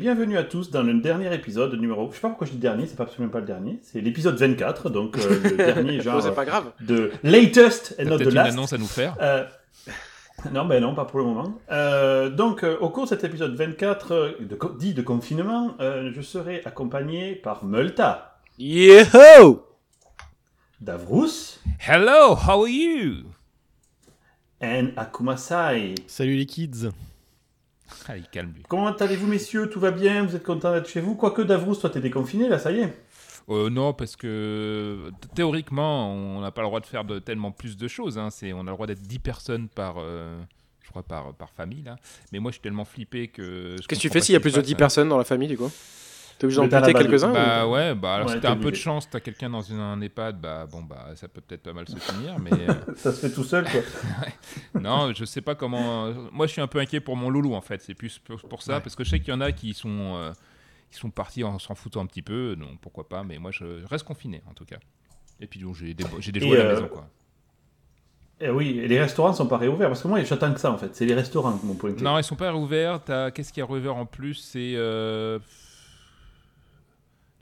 Bienvenue à tous dans le dernier épisode numéro. Je sais pas pourquoi je dis dernier, c'est pas absolument pas le dernier, c'est l'épisode 24, donc euh, le dernier genre. c'est pas grave. De latest and not the peut-être une last. annonce à nous faire? Euh, non, ben non, pas pour le moment. Euh, donc, euh, au cours de cet épisode 24, euh, de, co- dit de confinement, euh, je serai accompagné par Multa, Yeho Davrous Hello, how are you? et Akumasai. Salut les kids. Allez, calme lui. Comment allez-vous, messieurs? Tout va bien? Vous êtes contents d'être chez vous? Quoique, Davrous, toi, t'es déconfiné, là, ça y est. Euh, non, parce que théoriquement, on n'a pas le droit de faire de tellement plus de choses. Hein. C'est, on a le droit d'être 10 personnes par, euh, je crois, par, par famille. Là. Mais moi, je suis tellement flippé que. Qu'est-ce que tu fais s'il y a plus de passe, 10 hein. personnes dans la famille, du coup? T'es obligé d'en de- quelques-uns Bah ou- ouais, bah alors Ouais, si t'as un peu de chance, t'as quelqu'un dans une, un EHPAD, bah bon, bah ça peut peut-être pas mal se finir, mais euh, Ça se fait tout seul, quoi. non, je sais pas comment. euh, Moi, je suis un peu inquiet pour mon loulou en fait. C'est plus pour, ça, Ouais. parce que je sais qu'il y en a qui sont, euh, qui sont partis en s'en foutant un petit peu, donc pourquoi pas. Mais moi, je reste confiné en tout cas. Et puis donc, j'ai des, j'ai des Et, jouets à la maison quoi. Eh oui, et les restaurants sont pas réouverts, parce que moi, j'attends que ça, en fait. C'est les restaurants qui m'ont pointé. Non, ils sont pas réouverts. T'as- Qu'est-ce qu'il y a réouvert en plus? C'est. euh,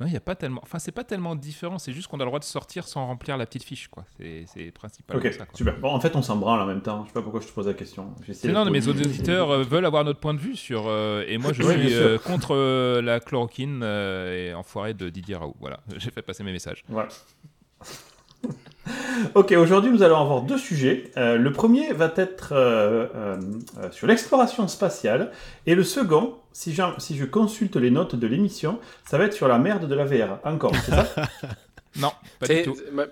Non, il y a pas tellement. Enfin, c'est pas tellement différent. C'est juste qu'on a le droit de sortir sans remplir la petite fiche, quoi. C'est c'est principalement Ok, ça. Quoi. super. Bon, en fait, on s'en branle en même temps. Je sais pas pourquoi je te pose la question. Non, mais mes poli. auditeurs euh, veulent avoir notre point de vue sur. euh, et moi, je suis euh, contre la chloroquine et enfoiré de Didier Raoult. Voilà, j'ai fait passer mes messages. Voilà. Ok, aujourd'hui nous allons avoir deux sujets. Euh, le premier va être euh, euh, sur l'exploration spatiale et le second, si, je consulte les notes de l'émission, ça va être sur la merde de la VR. Encore, c'est ça? Non, pas du tout. m'a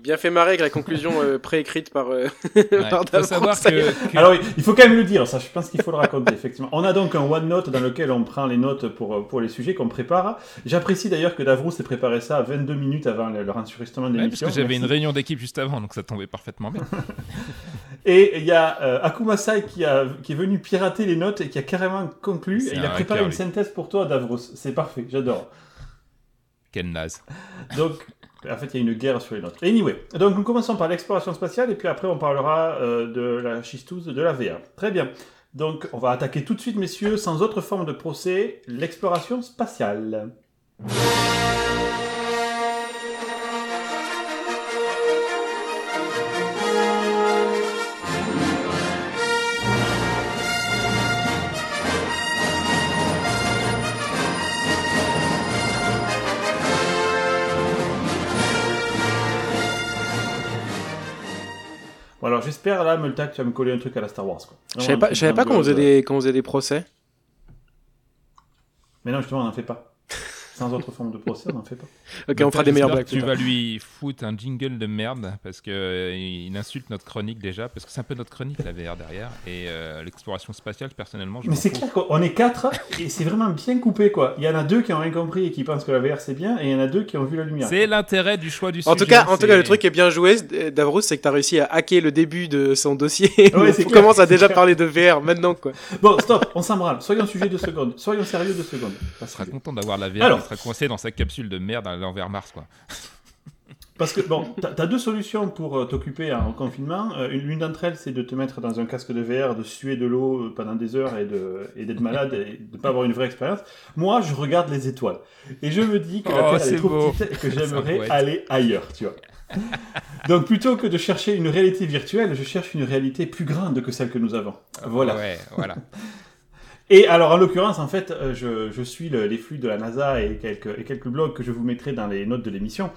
Bien fait marrer avec la conclusion euh, préécrite par. euh, Ouais. par Faut savoir que, que- Alors oui, il faut quand même le dire, ça je pense qu'il faut le raconter, effectivement. On a donc un OneNote dans lequel on prend les notes pour, pour les sujets qu'on prépare. J'apprécie d'ailleurs que Davrous ait préparé ça 22 minutes avant le, le enregistrement de Ouais, parce l'émission. que j'avais une réunion d'équipe juste avant, donc ça tombait parfaitement bien. Et il y a euh, Akumasai qui, a, qui est venu pirater les notes et qui a carrément conclu. Et il a préparé hacker, une synthèse pour toi, Davros. C'est parfait, j'adore. Quelle naze. Donc, en fait, il y a une guerre sur les notes. Anyway, donc nous commençons par l'exploration spatiale et puis après on parlera euh, de la schistose de la VR. Très bien. Donc, on va attaquer tout de suite, messieurs, sans autre forme de procès, l'exploration spatiale. J'espère là, Multa, que tu vas me coller un truc à la Star Wars. Quoi. Je savais pas, qu'on faisait, des, qu'on faisait des procès. Mais non, justement, on n'en fait pas. Sans autre forme de procès, on n'en fait pas. Ok, on fera des meilleures J'espère blagues. Tu vas lui foutre un jingle de merde parce que euh, il insulte notre chronique déjà, parce que c'est un peu notre chronique la VR derrière et euh, l'exploration spatiale personnellement. Je Mais c'est clair qu'on est quatre et c'est vraiment bien coupé quoi. Il y en a deux qui ont rien compris et qui pensent que la VR c'est bien et il y en a deux qui ont vu la lumière. C'est l'intérêt du choix du En tout sujet, cas, en tout cas, le truc est bien joué, Davros, c'est que t'as réussi à hacker le début de son dossier. Ouais, on clair, commence à déjà clair. parler de VR maintenant, quoi. Bon, stop, on s'en branle. Soyons sujet de seconde. Soyons sérieux de seconde. On sera content d'avoir la VR Alors. Qui sera coincée dans sa capsule de merde à l'envers Mars quoi. Parce que bon, t'as as deux solutions pour euh, t'occuper en confinement. Euh, une l'une d'entre elles, c'est de te mettre dans un casque de VR, de suer de l'eau euh, pendant des heures et de et d'être malade et de pas avoir une vraie expérience. Moi, je regarde les étoiles et je me dis que la Oh, Terre c'est est trop beau. petite et que j'aimerais aller ailleurs, tu vois. Donc plutôt que de chercher une réalité virtuelle, je cherche une réalité plus grande que celle que nous avons. Voilà. Ouais, voilà. Et alors, en l'occurrence, en fait, euh, je, je suis le- les flux de la NASA et quelques, et quelques blogs que je vous mettrai dans les notes de l'émission.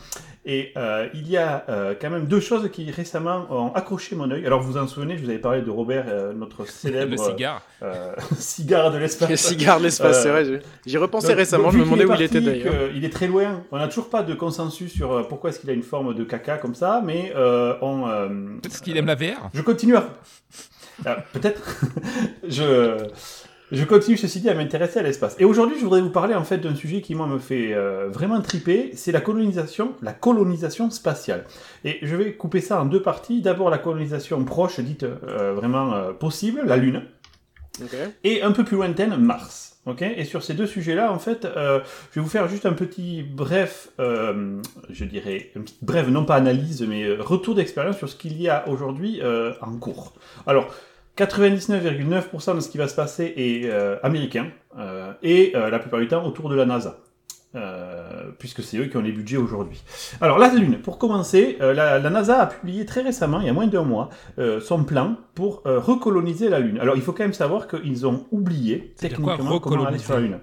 Et euh, il y a euh, quand même deux choses qui récemment ont accroché mon œil. Alors, vous vous en souvenez, je vous avais parlé de Robert, euh, notre célèbre le cigare. euh, cigare de l'espace. Le cigare de l'espace, Euh, c'est vrai. J'y repensais Donc- récemment, donc, je me demandais où il était d'ailleurs. Il est très loin. On n'a toujours pas de consensus sur euh, pourquoi est-ce qu'il a une forme de caca comme ça, mais euh, on, euh, Peut-être qu'il aime la VR. je continue à. Ah, Peut-être. je. Je continue, ceci dit, à m'intéresser à l'espace. Et aujourd'hui, je voudrais vous parler en fait d'un sujet qui, moi, me fait euh, vraiment triper, c'est la colonisation, la colonisation spatiale. Et je vais couper ça en deux parties. D'abord, la colonisation proche, dite euh, vraiment euh, possible, la Lune, et un peu plus lointaine, Mars. Ok et sur ces deux sujets-là, en fait, euh, je vais vous faire juste un petit bref, euh, je dirais, une petite brève, non pas analyse, mais retour d'expérience sur ce qu'il y a aujourd'hui euh, en cours. Alors, 99,9% de ce qui va se passer est euh, américain euh, et euh, la plupart du temps autour de la NASA. Puisque c'est eux qui ont les budgets aujourd'hui. Alors la Lune, pour commencer, la, la NASA a publié très récemment, il y a moins d'un mois, son plan pour recoloniser la Lune. Alors il faut quand même savoir qu'ils ont oublié C'est-à-dire quoi, techniquement comment aller recoloniser sur la Lune.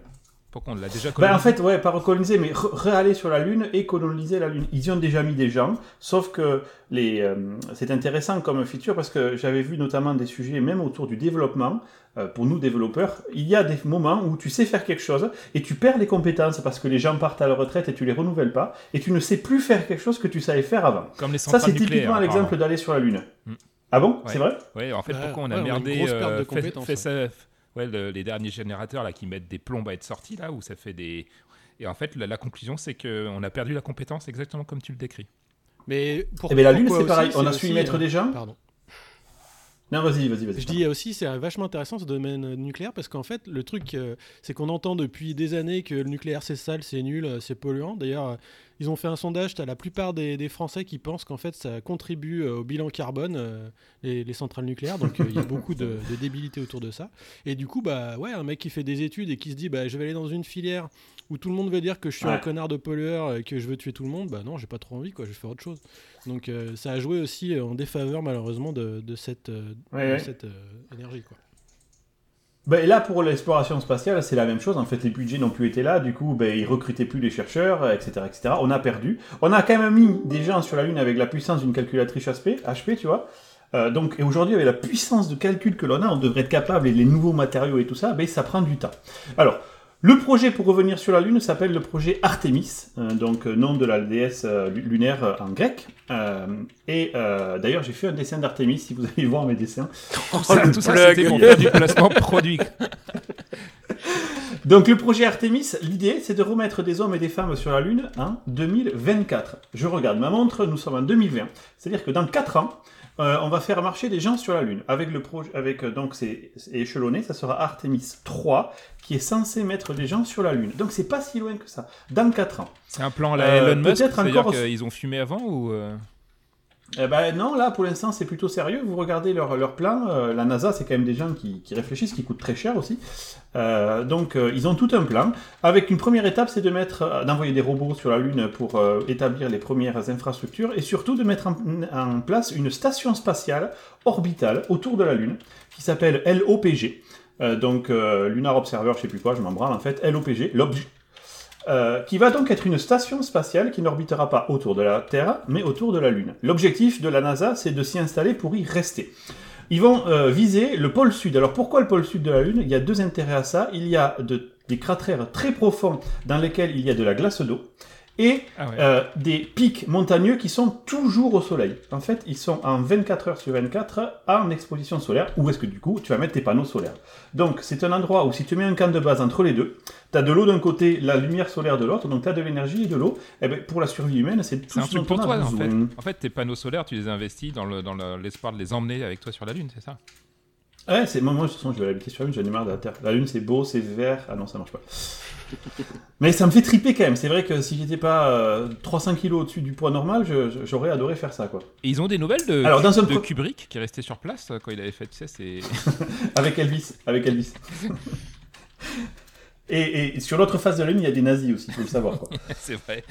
Pourquoi on l'a déjà Ben, connu en fait, ouais, pas recoloniser, mais réaller sur la Lune et coloniser la Lune. Ils y ont déjà mis des gens, sauf que les, euh, c'est intéressant comme feature parce que j'avais vu notamment des sujets, même autour du développement, euh, pour nous développeurs, il y a des moments où tu sais faire quelque chose et tu perds les compétences parce que les gens partent à la retraite et tu les renouvelles pas, et tu ne sais plus faire quelque chose que tu savais faire avant. Comme les Ça, c'est typiquement l'exemple d'aller sur la Lune. Mm. Ah bon? Ouais. C'est vrai? Ouais, en fait, pourquoi on a ouais, on a une merdé grosse perte de euh, fait- compétences, fait ouais, le- les derniers générateurs là qui mettent des plombes à être sortis là où ça fait des et en fait la, la conclusion c'est que on a perdu la compétence exactement comme tu le décris. Mais pour, Eh ben, la Lune, c'est pareil. On a su y mettre euh, gens. Pardon. Non, vas-y, vas-y, vas-y. Je dis aussi, c'est vachement intéressant ce domaine nucléaire parce qu'en fait, le truc, euh, c'est qu'on entend depuis des années que le nucléaire c'est sale, c'est nul, euh, c'est polluant. D'ailleurs, ils ont fait un sondage, tu as la plupart des, des Français qui pensent qu'en fait ça contribue euh, au bilan carbone, euh, les, les centrales nucléaires. Donc euh, il y a beaucoup de, de débilité autour de ça. Et du coup, bah ouais, un mec qui fait des études et qui se dit, bah je vais aller dans une filière où tout le monde va dire que je suis un connard de pollueur et que je veux tuer tout le monde, bah non, j'ai pas trop envie, quoi, je vais faire autre chose. Donc euh, ça a joué aussi en défaveur malheureusement de, de cette, Ouais, de ouais. cette euh, énergie. Quoi. Ben, là, pour l'exploration spatiale, c'est la même chose. En fait, les budgets n'ont plus été là. Du coup, ben, ils recrutaient plus les chercheurs, euh, etc., etc. On a perdu. On a quand même mis des gens sur la Lune avec la puissance d'une calculatrice HP, tu vois. Euh, donc, et aujourd'hui, avec la puissance de calcul que l'on a, on devrait être capable, et les nouveaux matériaux et tout ça, ben, ça prend du temps. Alors, le projet pour revenir sur la Lune s'appelle le projet Artemis, euh, donc euh, nom de la déesse euh, lu- lunaire euh, en grec. Euh, et euh, d'ailleurs, j'ai fait un dessin d'Artemis, si vous allez voir mes dessins. Tout ça, le tout ça, plug. c'était pour faire du placement produit. Donc le projet Artemis, l'idée c'est de remettre des hommes et des femmes sur la Lune en 2024. Je regarde ma montre, nous sommes en 2020. C'est-à-dire que dans 4 ans, euh, on va faire marcher des gens sur la Lune. Avec le projet, avec euh, donc c'est échelonné, ça sera Artemis 3 qui est censé mettre des gens sur la Lune. Donc c'est pas si loin que ça. Dans 4 ans. C'est un plan à la Euh, Elon Musk, peut-être encore- qu'ils ont fumé avant ou Eh ben non, là pour l'instant c'est plutôt sérieux. Vous regardez leur, plan. euh, la NASA c'est quand même des gens qui, réfléchissent, qui coûtent très cher aussi. Euh, donc euh, ils ont tout un plan. Avec une première étape, c'est mettre, d'envoyer des robots sur la Lune pour établir les premières infrastructures et surtout de mettre en, place une station spatiale orbitale autour de la Lune qui s'appelle LOPG. Donc Lunar Observer, je sais plus quoi, je m'en branle en fait. LOPG, l'objet. Euh, qui va donc être une station spatiale qui n'orbitera pas autour de la Terre, mais autour de la Lune. L'objectif de la NASA, c'est de s'y installer pour y rester. Ils vont euh, viser le pôle sud. Alors pourquoi le pôle sud de la Lune? Il y a deux intérêts à ça. Il y a de- des cratères très profonds dans lesquels il y a de la glace d'eau et ah ouais. euh, des pics montagneux qui sont toujours au soleil. En fait, ils sont en 24 heures sur 24 en exposition solaire. Où est-ce que du coup tu vas mettre tes panneaux solaires Donc c'est un endroit où si tu mets un camp de base entre les deux, tu as de l'eau d'un côté, la lumière solaire de l'autre, donc tu as de l'énergie et de l'eau. Et ben, pour la survie humaine, c'est tout un ce truc dont pour toi, en fait. En fait, tes panneaux solaires, tu les investis dans le- dans le- l'espoir de les emmener avec toi sur la Lune, c'est ça? Ouais, c'est moi, moi, de toute façon, je vais habiter sur la Lune, j'en ai marre de la Terre. La Lune, c'est beau, c'est vert. Ah non, ça marche pas. Mais ça me fait triper quand même. C'est vrai que si j'étais pas euh, 300 kilos au-dessus du poids normal, j'aurais adoré faire ça, quoi. Et ils ont des nouvelles de, Alors, de Kubrick qui est resté sur place euh, quand il avait fait, tu sais, c'est... Avec Elvis. Avec Elvis. et, et sur l'autre face de la Lune, il y a des nazis aussi, il faut le savoir, quoi. c'est vrai.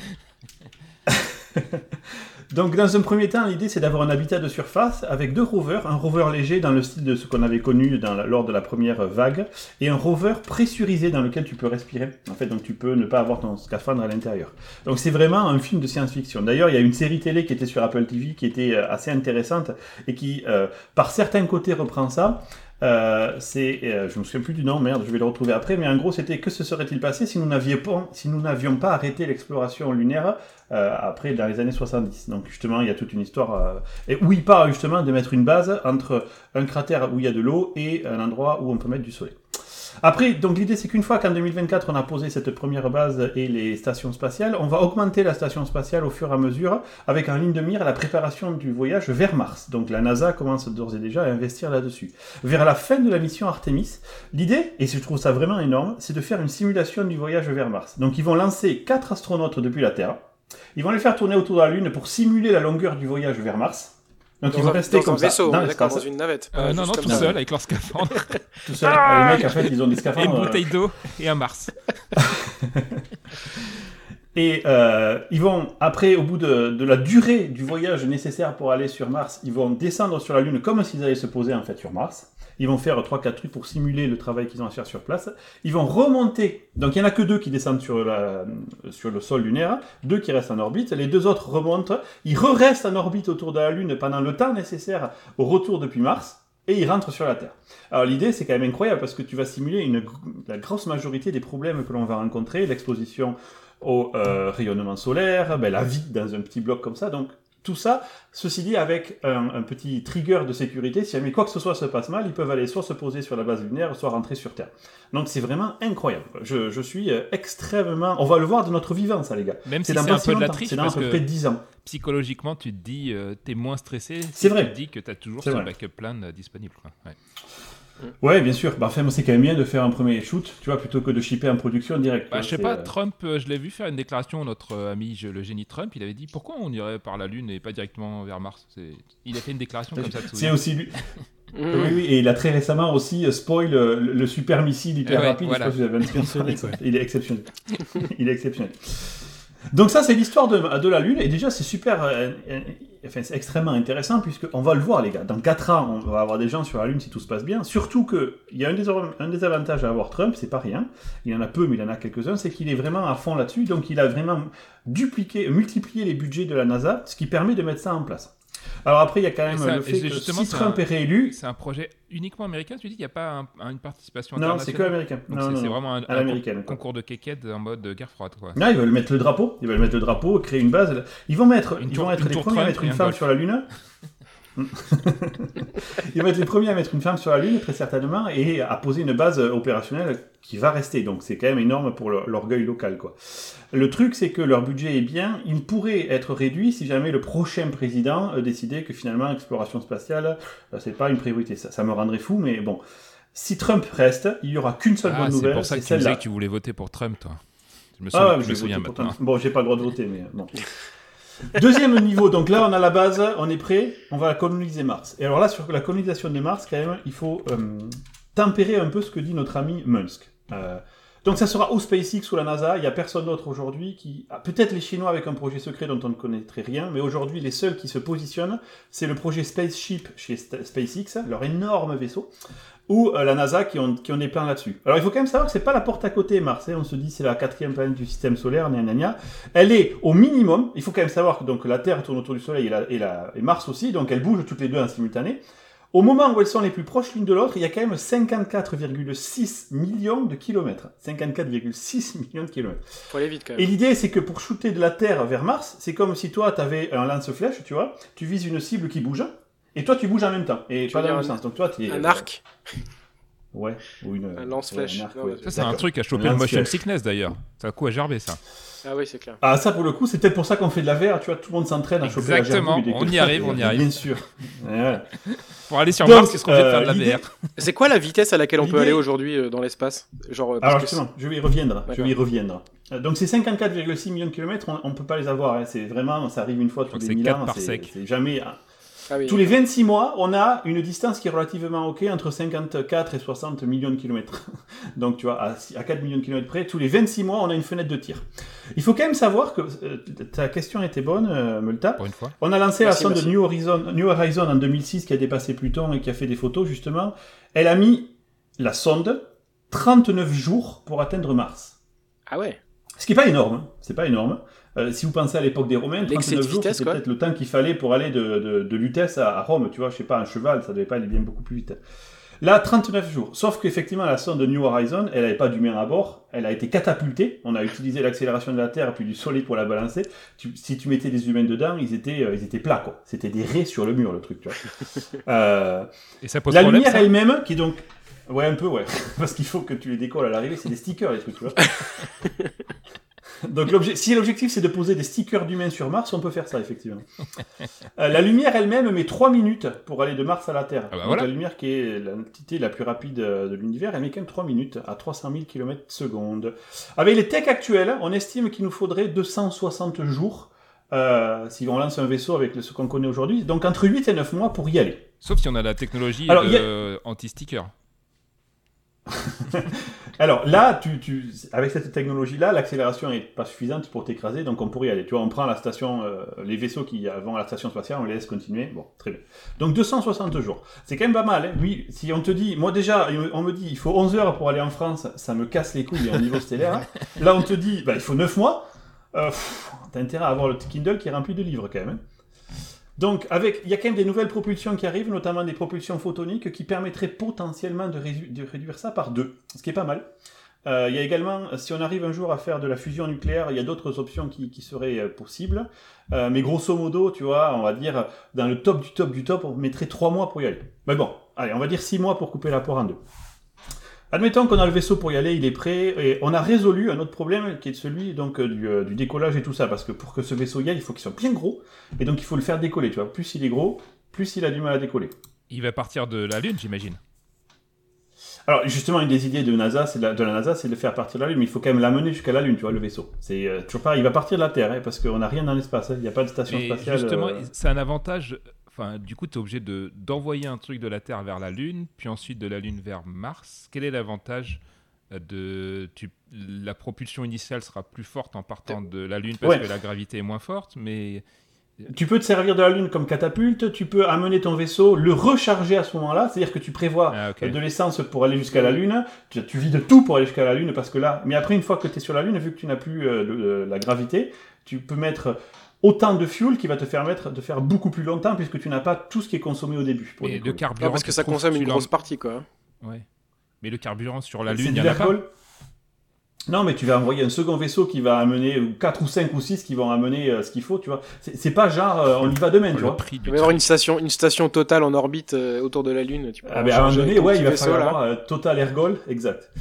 Donc, dans un premier temps, l'idée c'est d'avoir un habitat de surface avec deux rovers, un rover léger dans le style de ce qu'on avait connu dans lors de la première vague, et un rover pressurisé dans lequel tu peux respirer. En fait, donc tu peux ne pas avoir ton scaphandre à l'intérieur. Donc, c'est vraiment un film de science-fiction. D'ailleurs, il y a une série télé qui était sur Apple TV qui était euh, assez intéressante et qui, euh, par certains côtés, reprend ça. Euh, c'est, euh, je me souviens plus du nom, merde, je vais le retrouver après, mais en gros, c'était que se serait-il passé si nous n'avions pas, si nous n'avions pas arrêté l'exploration lunaire euh, après dans les années 70. Donc justement, il y a toute une histoire et où il parle justement de mettre une base entre un cratère où il y a de l'eau et un endroit où on peut mettre du soleil. Après, donc l'idée c'est qu'une fois qu'en 2024 on a posé cette première base et les stations spatiales, on va augmenter la station spatiale au fur et à mesure avec en ligne de mire la préparation du voyage vers Mars. Donc la NASA commence d'ores et déjà à investir là-dessus. Vers la fin de la mission Artemis, l'idée, et je trouve ça vraiment énorme, c'est de faire une simulation du voyage vers Mars. Donc ils vont lancer quatre astronautes depuis la Terre. Ils vont les faire tourner autour de la Lune pour simuler la longueur du voyage vers Mars. Donc ils Dans vont un, rester dans comme un ça, vaisseau, dans on est d'accord, dans une navette. Euh, pas non, non, tout ça. seul avec leur scaphandre, Tout seul. Ah, les mecs, en fait, ils ont des et scaphandres. une euh, bouteille d'eau et un Mars. Et euh, ils vont, après, au bout de, de la durée du voyage nécessaire pour aller sur Mars, ils vont descendre sur la Lune comme s'ils allaient se poser en fait sur Mars. Ils vont faire 3-4 trucs pour simuler le travail qu'ils ont à faire sur place. Ils vont remonter. Donc il n'y en a que deux qui descendent sur, la, sur le sol lunaire, deux qui restent en orbite. Les deux autres remontent. Ils re-restent en orbite autour de la Lune pendant le temps nécessaire au retour depuis Mars. Et ils rentrent sur la Terre. Alors l'idée, c'est quand même incroyable parce que tu vas simuler une, la grosse majorité des problèmes que l'on va rencontrer, l'exposition au euh, rayonnement solaire, ben, la vie dans un petit bloc comme ça. Donc tout ça, ceci dit, avec un, un petit trigger de sécurité, si jamais quoi que ce soit se passe mal, ils peuvent aller soit se poser sur la base lunaire, soit rentrer sur Terre. Donc c'est vraiment incroyable. Je, je suis euh, extrêmement... On va le voir de notre vivant, ça les gars. Même si C'est un si peu de la triche c'est dans à peu près 10 ans. psychologiquement, tu te dis, euh, t'es moins stressé. si C'est Tu vrai. te dis que t'as toujours ce backup plan euh, disponible. Quoi. Ouais. Ouais, bien sûr. Bah, enfin, c'est quand même bien de faire un premier shoot, tu vois, plutôt que de shipper en production direct. Bah, je sais pas, euh, Trump, euh, je l'ai vu faire une déclaration, notre euh, ami je- le génie Trump, il avait dit pourquoi on irait par la Lune et pas directement vers Mars? Il a fait une déclaration comme ça. C'est aussi lui. Mmh. Oui, oui, et il a très récemment aussi euh, spoil le, le super missile hyper ouais, rapide. je voilà. sais pas si vous avez un truc Sonic, ouais. Il est exceptionnel. il est exceptionnel. Donc ça, c'est l'histoire de, de la Lune, et déjà, c'est super, euh, enfin, c'est extrêmement intéressant, puisqu'on va le voir, les gars. Dans 4 ans, on va avoir des gens sur la Lune si tout se passe bien. Surtout qu'il y a un des, à avoir Trump, c'est pas rien. Il y en a peu, mais il en a quelques-uns, c'est qu'il est vraiment à fond là-dessus. Donc il a vraiment dupliqué, multiplié les budgets de la NASA, ce qui permet de mettre ça en place. Alors après, il y a quand même ça- le fait que justement, si Trump un- est réélu, C'est un projet uniquement américain, tu dis qu'il n'y a pas un- un- une participation non, c'est que internationale américain. C'est vraiment un, concours de kékette en mode guerre froide. Quoi. Non, ils veulent mettre le drapeau. Ils veulent mettre le drapeau, créer une base. Ils vont mettre, Une ils tour- vont être les premiers à mettre et une un femme sur la Lune. ils vont être les premiers à mettre une femme sur la Lune, très certainement, et à poser une base opérationnelle qui va rester. Donc c'est quand même énorme pour l'orgueil local, quoi. Le truc, c'est que leur budget est bien. Il pourrait être réduit si jamais le prochain président euh, décidait que finalement, l'exploration spatiale, euh, c'est pas une priorité. Ça, ça me rendrait fou, mais bon. Si Trump reste, il y aura qu'une seule Ah, bonne c'est nouvelle, pour ça c'est que tu disais que tu voulais voter pour Trump, toi. Je me souviens, Ah ouais, je je me souviens maintenant. Trump. Bon, j'ai pas le droit de voter, mais bon. Deuxième niveau, donc là on a la base, on est prêt, on va coloniser Mars. Et alors là, sur la colonisation de Mars, quand même, il faut euh, tempérer un peu ce que dit notre ami Musk. Euh, donc ça sera ou SpaceX ou la NASA, il n'y a personne d'autre aujourd'hui qui... ah, Peut-être les Chinois avec un projet secret dont on ne connaîtrait rien, mais aujourd'hui les seuls qui se positionnent, c'est le projet Spaceship chez SpaceX, leur énorme vaisseau, ou euh, la NASA qui ont, qui ont des plans là-dessus. Alors il faut quand même savoir que c'est pas la porte à côté Mars, hein. on se dit c'est la quatrième planète du système solaire, gna gna gna. Elle est au minimum, il faut quand même savoir que donc, la Terre tourne autour du Soleil et Mars aussi, donc elles bougent toutes les deux en simultané. Au moment où elles sont les plus proches l'une de l'autre, il y a quand même 54,6 millions de kilomètres. 54,6 millions de kilomètres. Faut aller vite quand Et même. l'idée, c'est que pour shooter de la Terre vers Mars, c'est comme si toi, tu avais un lance-flèche, tu vois, tu vises une cible qui bouge, et toi, tu bouges en même temps, et Tu pas dans le même un- sens. Donc toi, t'es, Un euh, arc. Ouais, ou une... Un lance-flèche. ouais, un ouais. Ça, c'est un truc à choper Un le motion sickness d'ailleurs. Ça a coup à gerber ça. Ah oui, c'est clair. Ah, ça, pour le coup, c'est peut-être pour ça qu'on fait de la VR, tu vois, tout le monde s'entraîne à choper la Exactement, on y arrive, on y arrive. Bien sûr. Voilà. Pour aller sur Donc, Mars, qu'est-ce qu'on fait de faire de la euh, VR C'est quoi la vitesse à laquelle on peut aller aujourd'hui euh, dans l'espace? Genre, euh, parce Alors que justement, je vais y reviendre. Je vais y reviendre. Donc ces 54,6 millions de kilomètres, on ne peut pas les avoir. hein. C'est vraiment, ça arrive une fois tous les c'est 1000 quatre ans. par c'est- sec. C'est jamais. Ah oui. Tous les 26 mois, on a une distance qui est relativement ok entre 54 et 60 millions de kilomètres. Donc tu vois, à, à 4 millions de kilomètres près, tous les 26 mois, on a une fenêtre de tir. Il faut quand même savoir que euh, ta question était bonne, euh, Multa. Pour une fois. On a lancé Merci, la sonde merci. New Horizon, New Horizon en 2006 qui a dépassé Pluton et qui a fait des photos justement. Elle a mis la sonde 39 jours pour atteindre Mars. Ah ouais. Ce qui n'est pas énorme, hein. c'est pas énorme. Euh, si vous pensez à l'époque des Romains, L'excès 39 de jours, c'était peut-être le temps qu'il fallait pour aller de, de, de Lutèce à, à Rome, tu vois, je sais pas, un cheval, ça devait pas aller bien beaucoup plus vite. Là, 39 jours. Sauf qu'effectivement, la sonde New Horizon, elle n'avait pas d'humain à bord, elle a été catapultée, on a utilisé l'accélération de la Terre puis du Soleil pour la balancer. Tu- si tu mettais des humains dedans, ils étaient, euh, ils étaient plats, quoi. C'était des raies sur le mur, le truc, tu vois. Euh, Et ça pose la problème lumière elle-même, qui est donc. Ouais, un peu, ouais. Parce qu'il faut que tu les décolles à l'arrivée, c'est des stickers, les trucs, tu vois. Donc, si l'objectif c'est de poser des stickers d'humains sur Mars, on peut faire ça, effectivement. Euh, la lumière elle-même met 3 minutes pour aller de Mars à la Terre. Ah bah Donc, voilà. La lumière qui est l'entité la plus rapide euh, de l'univers, elle met quand même 3 minutes à 300 000 km secondes. Avec les techs actuels, on estime qu'il nous faudrait 260 jours euh, si on lance un vaisseau avec ce qu'on connaît aujourd'hui. Donc entre 8 et 9 mois pour y aller. Sauf si on a la technologie Alors, de- anti-sticker. Alors là, tu, tu, avec cette technologie-là, l'accélération est pas suffisante pour t'écraser, donc on pourrait y aller. Tu vois, on prend la station, euh, les vaisseaux qui vont à la station spatiale, on les laisse continuer. Bon, très bien. Donc 260 jours. C'est quand même pas mal. Hein. Oui, si on te dit, moi déjà, on me dit, il faut 11 heures pour aller en France, ça me casse les couilles au niveau stellaire. hein. Là, on te dit, bah, il faut 9 mois. Euh, T'as intérêt à avoir le Kindle qui est rempli de livres quand même. hein. Donc, avec, il y a quand même des nouvelles propulsions qui arrivent, notamment des propulsions photoniques qui permettraient potentiellement de, réduire ça par deux, ce qui est pas mal. Euh, il y a également, si on arrive un jour à faire de la fusion nucléaire, il y a d'autres options qui, qui seraient euh, possibles. Euh, mais grosso modo, tu vois, on va dire, dans le top du top du top, on mettrait trois mois pour y aller. Mais bon, allez, on va dire six mois pour couper la poire en deux. Admettons qu'on a le vaisseau pour y aller, il est prêt, et on a résolu un autre problème qui est celui donc euh, du, euh, du décollage et tout ça, parce que pour que ce vaisseau y aille, il faut qu'il soit bien gros, et donc il faut le faire décoller, tu vois. Plus il est gros, plus il a du mal à décoller. Il va partir de la Lune, j'imagine. Alors justement, une des idées de NASA, c'est de, la, de la NASA, c'est de le faire partir de la Lune, mais il faut quand même l'amener jusqu'à la Lune, tu vois, le vaisseau. C'est euh, toujours pareil, il va partir de la Terre, hein, parce qu'on n'a rien dans l'espace, hein, il n'y a pas de station Et spatiale. justement, euh, c'est un avantage. Enfin, du coup, tu es obligé de- d'envoyer un truc de la Terre vers la Lune, puis ensuite de la Lune vers Mars. Quel est l'avantage euh, de tu, la propulsion initiale sera plus forte en partant de la Lune parce Ouais. que la gravité est moins forte, mais Tu peux te servir de la Lune comme catapulte, tu peux amener ton vaisseau, le recharger à ce moment-là, c'est-à-dire que tu prévois Ah, euh, de l'essence pour aller jusqu'à la Lune, tu, tu vides tout pour aller jusqu'à la Lune, parce que là, mais après, une fois que tu es sur la Lune, vu que tu n'as plus euh, le- la gravité, tu peux mettre autant de fuel qui va te permettre de faire beaucoup plus longtemps, puisque tu n'as pas tout ce qui est consommé au début. pour et le carburant. Parce que ça consomme une grosse partie, quoi. Ouais. Mais le carburant sur la Lune, il de n'y en a pas. l'alcool Non, mais tu vas envoyer un second vaisseau qui va amener, ou 4 ou 5 ou 6 qui vont amener euh, ce qu'il faut, tu vois. C'est pas genre, euh, on y va demain, tu vois. prix Il va y avoir une station, une station totale en orbite euh, autour de la Lune. Tu peux Ah ben, à un moment donné, ouais, il va vaisseau, falloir là. avoir euh, Total Ergol, exact.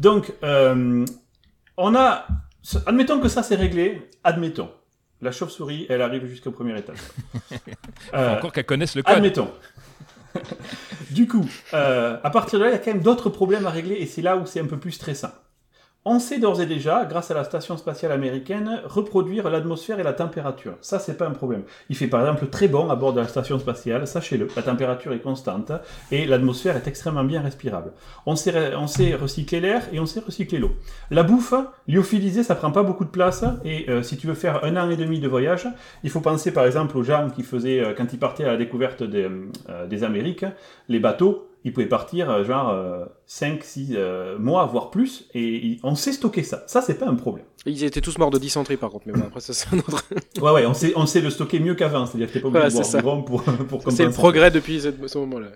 Donc, euh, on a, admettons que ça c'est réglé, admettons. La chauve-souris, elle arrive jusqu'au premier étage. Euh, encore qu'elle connaisse le code. admettons. du coup, euh, à partir de là, il y a quand même d'autres problèmes à régler et c'est là où c'est un peu plus stressant. On sait d'ores et déjà, grâce à la station spatiale américaine, reproduire l'atmosphère et la température. Ça, c'est pas un problème. Il fait par exemple très bon à bord de la station spatiale, sachez-le. La température est constante et l'atmosphère est extrêmement bien respirable. On sait, on sait recycler l'air et on sait recycler l'eau. La bouffe, lyophilisée, ça prend pas beaucoup de place et euh, si tu veux faire un an et demi de voyage, il faut penser par exemple aux gens qui faisaient, euh, quand ils partaient à la découverte des, euh, des Amériques, les bateaux, ils pouvaient partir euh, genre 5, 6 mois, voire plus, et ils- on sait stocker ça. Ça, c'est pas un problème. Ils étaient tous morts de dysenterie, par contre. Mais bon, après, ça, c'est un autre. Ouais, ouais, on sait, on sait le stocker mieux qu'avant, c'est-à-dire que t'es pas obligé Voilà, de boire du rhum pour, pour C'est le progrès depuis ce, moment-là.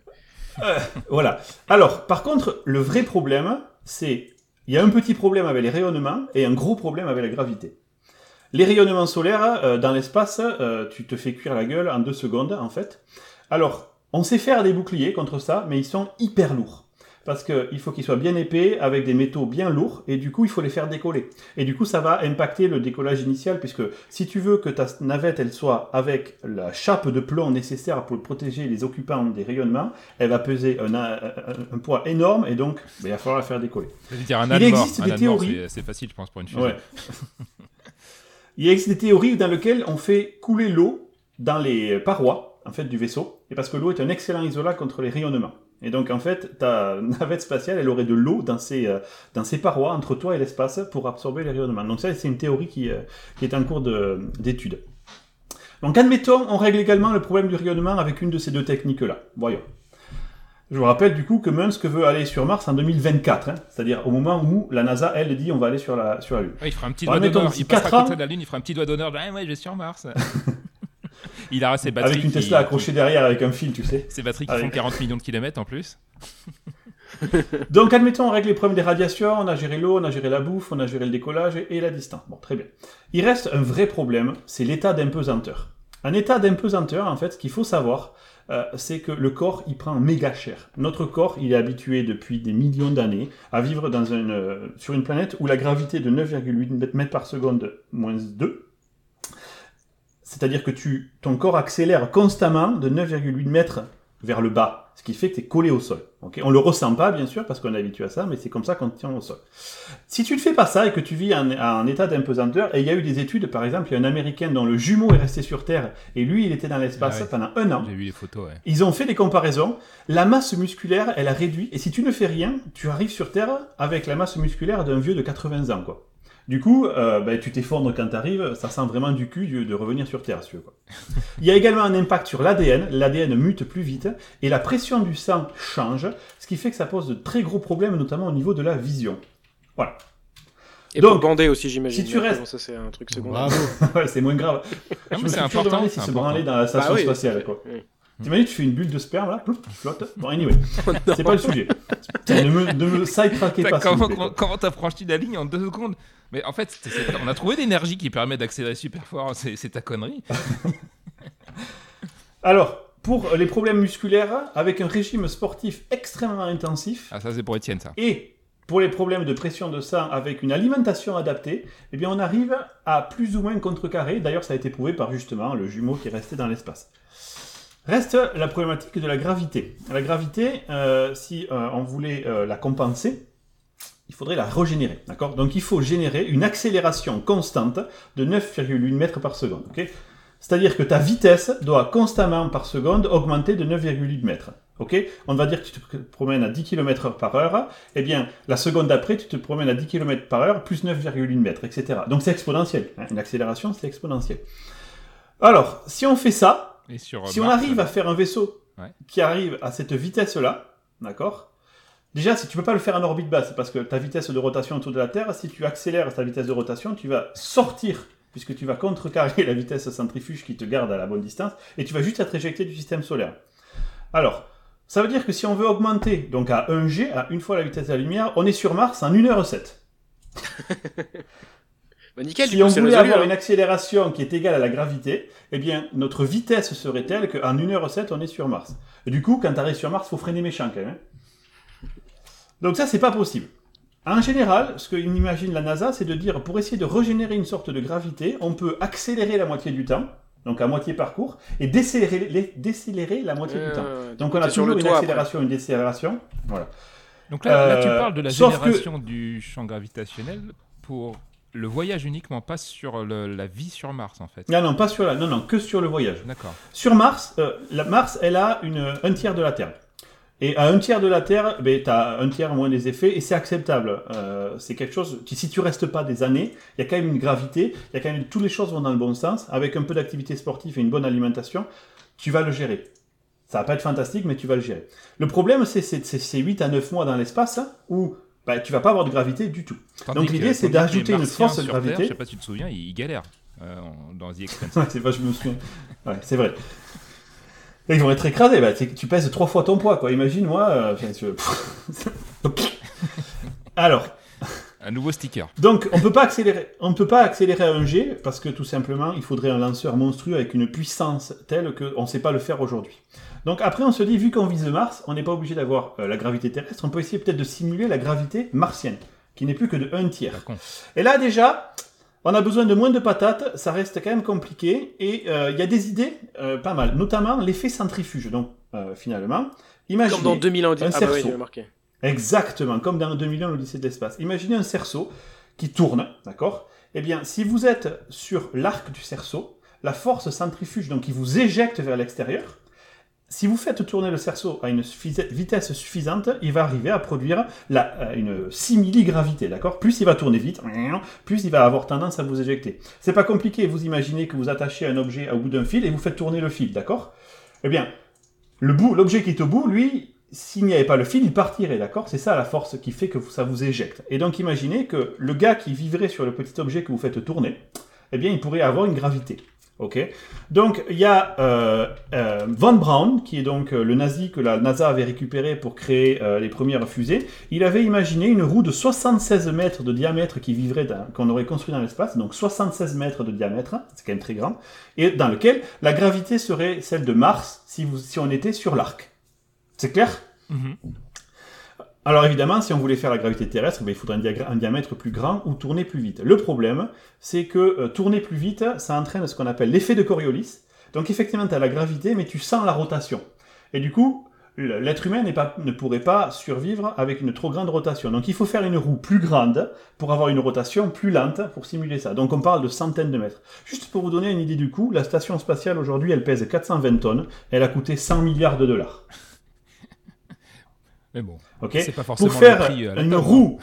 Voilà. Alors, par contre, le vrai problème, c'est il y a un petit problème avec les rayonnements et un gros problème avec la gravité. Les rayonnements solaires euh, dans l'espace, euh, tu te fais cuire la gueule en deux secondes, en fait. Alors, on sait faire des boucliers contre ça, mais ils sont hyper lourds. Parce qu'il faut qu'ils soient bien épais, avec des métaux bien lourds, et du coup, il faut les faire décoller. Et du coup, ça va impacter le décollage initial, puisque si tu veux que ta navette, elle soit avec la chape de plomb nécessaire pour protéger les occupants des rayonnements, elle va peser un, un- un poids énorme, et donc, ben, il va falloir la faire décoller. Dire, un Il mort. existe des théories. c'est- c'est facile, je pense, pour une fusée. Ouais. Il existe des théories dans lesquelles on fait couler l'eau dans les parois en fait du vaisseau, et parce que l'eau est un excellent isolat contre les rayonnements. Et donc en fait, ta navette spatiale, elle aurait de l'eau dans ses euh, dans ses parois entre toi et l'espace pour absorber les rayonnements. Donc ça, c'est une théorie qui euh, qui est en cours de- d'étude. Donc admettons, on règle également le problème du rayonnement avec une de ces deux techniques-là. Voyons. Je vous rappelle du coup que Musk veut aller sur Mars en 2024, hein, c'est-à-dire au moment où la NASA, elle, dit on va aller sur la, sur la Lune. Ouais, il fera un petit doigt d'honneur. Il passera à côté de la Lune, il fera un petit doigt d'honneur. Ah ouais, je vais sur Mars. il aura ses batteries. Avec une qui- Tesla accrochée derrière avec un fil, tu sais. Ses batteries qui Avec- font 40 millions de kilomètres en plus. Donc, admettons, on règle les problèmes des radiations, on a géré l'eau, on a géré la bouffe, on a géré le décollage et, et la distance. Bon, très bien. Il reste un vrai problème, c'est l'état d'impesanteur. Un état d'impesanteur, en fait, ce qu'il faut savoir, euh, c'est que le corps, il prend méga cher. Notre corps, il est habitué depuis des millions d'années à vivre dans une, euh, sur une planète où la gravité de 9,8 mètres par seconde moins 2, c'est-à-dire que tu, ton corps accélère constamment de 9,8 mètres vers le bas. ce qui fait que tu es collé au sol. ok? On le ressent pas, bien sûr, parce qu'on est habitué à ça, mais c'est comme ça qu'on tient au sol. Si tu ne fais pas ça et que tu vis en, en état d'impesanteur, et il y a eu des études, par exemple, il y a un Américain dont le jumeau est resté sur Terre, et lui, il était dans l'espace Ah ouais. pendant un an. J'ai vu les photos, ouais. Ils ont fait des comparaisons. La masse musculaire, elle a réduit. Et si tu ne fais rien, tu arrives sur Terre avec la masse musculaire d'un vieux de 80 ans, quoi. Du coup, euh, ben, tu t'effondres quand tu arrives, ça sent vraiment du cul de de revenir sur Terre, si tu veux, quoi. Il y a également un impact sur l'ADN. L'ADN mute plus vite et la pression du sang change, ce qui fait que ça pose de très gros problèmes, notamment au niveau de la vision. Voilà. Et Donc, pour bander aussi, j'imagine. si tu restes- bon, Ça, c'est un truc secondaire. Bravo. Ouais, c'est moins grave. Ah, Je me c'est suis toujours important. demandé c'est si se important. branler dans la station Bah oui, spatiale, quoi. oui. T'imagines, tu fais une bulle de sperme, là, plouf, tu flottes. Bon, anyway, c'est pas le sujet. Ne me, ne me side-trackez Putain, pas, comment franchi la ligne en deux secondes? Mais en fait, c'est- c'est- on a trouvé l'énergie qui permet d'accélérer super fort. C'est c'est ta connerie. Alors, pour les problèmes musculaires, avec un régime sportif extrêmement intensif, Ah, ça, c'est pour Étienne, ça. et pour les problèmes de pression de sang avec une alimentation adaptée, eh bien on arrive à plus ou moins contrecarrer. D'ailleurs, ça a été prouvé par justement le jumeau qui est resté dans l'espace. Reste la problématique de la gravité. La gravité, euh, si euh, on voulait euh, la compenser, il faudrait la régénérer. D'accord? Donc il faut générer une accélération constante de 9,8 mètres par seconde. C'est-à-dire que ta vitesse doit constamment par seconde augmenter de 9,8 mètres. On va dire que tu te promènes à 10 km par heure, eh bien, la seconde d'après, tu te promènes à 10 km par heure, plus 9,8 mètres, etc. Donc c'est exponentiel. hein. Une accélération, c'est exponentiel. Alors, si on fait ça, Et sur, euh, si on arrive à faire un vaisseau Ouais. qui arrive à cette vitesse-là, d'accord Déjà, si tu peux pas le faire en orbite basse, parce que ta vitesse de rotation autour de la Terre, si tu accélères ta vitesse de rotation, tu vas sortir, puisque tu vas contrecarrer la vitesse centrifuge qui te garde à la bonne distance, et tu vas juste être éjecté du système solaire. Alors, ça veut dire que si on veut augmenter, donc à 1 G, à une fois la vitesse de la lumière, on est sur Mars en 1h07. Bah, nickel, si du coup, on voulait résolu. avoir hein. une accélération qui est égale à la gravité, eh bien, notre vitesse serait telle qu'en 1h07, on est sur Mars. Et du coup, quand tu arrives sur Mars, il faut freiner méchant quand même. hein. Donc ça, c'est pas possible. En général, ce qu'imagine la NASA, c'est de dire, pour essayer de régénérer une sorte de gravité, on peut accélérer la moitié du temps, donc à moitié parcours, et décélérer, les- décélérer la moitié du temps. Donc on a toujours le une toit, après. accélération, une décélération. Voilà. Donc là, là, tu Euh, parles de la que- génération du champ gravitationnel pour le voyage uniquement, pas sur le- la vie sur Mars, en fait. Non, non, pas sur la, non, non, que sur le voyage. D'accord. Sur Mars, euh, la Mars, elle a une, un tiers de la Terre. Et à un tiers de la Terre, ben, tu as un tiers moins des effets, et c'est acceptable. Euh, c'est quelque chose qui, si tu restes pas des années, il y a quand même une gravité, il y a quand même toutes les choses vont dans le bon sens, avec un peu d'activité sportive et une bonne alimentation, tu vas le gérer. Ça va pas être fantastique, mais tu vas le gérer. Le problème, c'est ces 8 à 9 mois dans l'espace, hein, où ben, tu vas pas avoir de gravité du tout. Tandis Donc, l'idée, c'est d'ajouter une force de gravité. Terre, je sais pas si tu te souviens, ils, galèrent euh, dans The Expanse. C'est pas, je me souviens. Ouais, c'est vrai. Et ils vont être écrasés. Bah, tu pèses trois fois ton poids, quoi. Imagine, moi. euh, Alors, Un nouveau sticker. donc, on peut pas accélérer. On ne peut pas accélérer à 1 G parce que tout simplement, il faudrait un lanceur monstrueux avec une puissance telle qu'on ne sait pas le faire aujourd'hui. Donc après, on se dit, vu qu'on vise Mars, on n'est pas obligé d'avoir euh, la gravité terrestre. On peut essayer peut-être de simuler la gravité martienne, qui n'est plus que de 1 tiers. Et là, déjà, on a besoin de moins de patates, ça reste quand même compliqué, et euh, il y a des idées euh, pas mal, notamment l'effet centrifuge. Donc, euh, finalement, imaginez... Comme dans 2000 ans. un Ah bah oui, cerceau. Exactement, comme dans 2001, l'Odyssée de l'espace. Imaginez un cerceau qui tourne, d'accord? Eh bien, si vous êtes sur l'arc du cerceau, la force centrifuge, donc qui vous éjecte vers l'extérieur, si vous faites tourner le cerceau à une vitesse suffisante, il va arriver à produire euh, une simili-gravité, d'accord? Plus il va tourner vite, plus il va avoir tendance à vous éjecter. C'est pas compliqué, vous imaginez que vous attachez un objet au bout d'un fil et vous faites tourner le fil, d'accord? Eh bien, le bout, l'objet qui est au bout, lui, s'il n'y avait pas le fil, il partirait, d'accord? C'est ça la force qui fait que ça vous éjecte. Et donc imaginez que le gars qui vivrait sur le petit objet que vous faites tourner, eh bien il pourrait avoir une gravité. Ok? Donc il y a euh, euh, Von Braun, qui est donc euh, le nazi que la NASA avait récupéré pour créer euh, les premières fusées. Il avait imaginé une roue de 76 mètres de diamètre qui vivrait qu'on aurait construit dans l'espace, donc 76 mètres de diamètre, c'est quand même très grand, et dans lequel la gravité serait celle de Mars si, vous, si on était sur l'arc. C'est clair Mhm. alors évidemment, si on voulait faire la gravité terrestre, ben, il faudrait un, diamètre plus grand ou tourner plus vite. Le problème, c'est que euh, tourner plus vite, ça entraîne ce qu'on appelle l'effet de Coriolis. Donc effectivement, tu as la gravité, mais tu sens la rotation. Et du coup, l'être humain n'est pas, ne pourrait pas survivre avec une trop grande rotation. Donc il faut faire une roue plus grande pour avoir une rotation plus lente pour simuler ça. Donc on parle de centaines de mètres. Juste pour vous donner une idée du coût, la station spatiale aujourd'hui elle pèse 420 tonnes, elle a coûté 100 milliards de dollars. Mais bon, c'est pas forcément pour faire le prix une hein. roue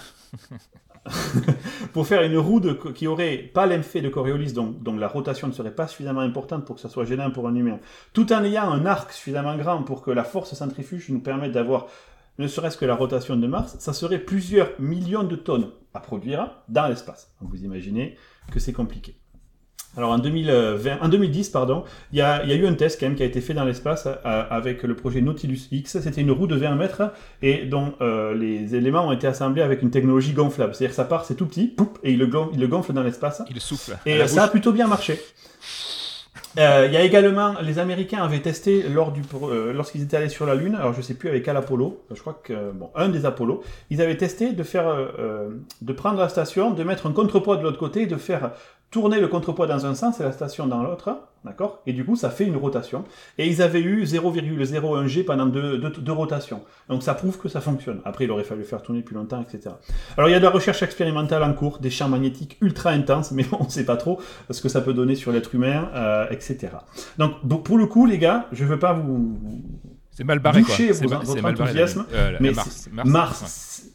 pour faire une roue de, qui aurait pas l'effet de Coriolis, donc, donc la rotation ne serait pas suffisamment importante pour que ça soit gênant pour un humain, tout en ayant un arc suffisamment grand pour que la force centrifuge nous permette d'avoir ne serait-ce que la rotation de Mars, ça serait plusieurs millions de tonnes à produire dans l'espace. Vous imaginez que c'est compliqué. Alors en, 2020, en 2010, pardon, il y, y a eu un test quand même qui a été fait dans l'espace euh, avec le projet Nautilus X. C'était une roue de 20 mètres et dont euh, les éléments ont été assemblés avec une technologie gonflable. C'est-à-dire que ça part, c'est tout petit, poup, et il le, gon- il le gonfle dans l'espace. Il souffle. Et la ça a plutôt bien marché. Euh, Il y a également, les Américains avaient testé lors du, euh, lorsqu'ils étaient allés sur la Lune, alors je sais plus avec quel Apollo, je crois que, euh, bon, un des Apollo, ils avaient testé de faire, euh, euh, de prendre la station, de mettre un contrepoids de l'autre côté, de faire tourner le contrepoids dans un sens et la station dans l'autre, d'accord? Et du coup, ça fait une rotation. Et ils avaient eu 0,01 G pendant deux, deux, deux rotations. Donc ça prouve que ça fonctionne. Après, il aurait fallu faire tourner plus longtemps, etc. Alors il y a de la recherche expérimentale en cours, des champs magnétiques ultra intenses, mais on ne sait pas trop ce que ça peut donner sur l'être humain, euh, etc. Donc pour le coup, les gars, je veux pas vous... C'est mal barré quoi. Vos- votre c'est mal barré, la enthousiasme, Lune. Euh, la- mais Mars.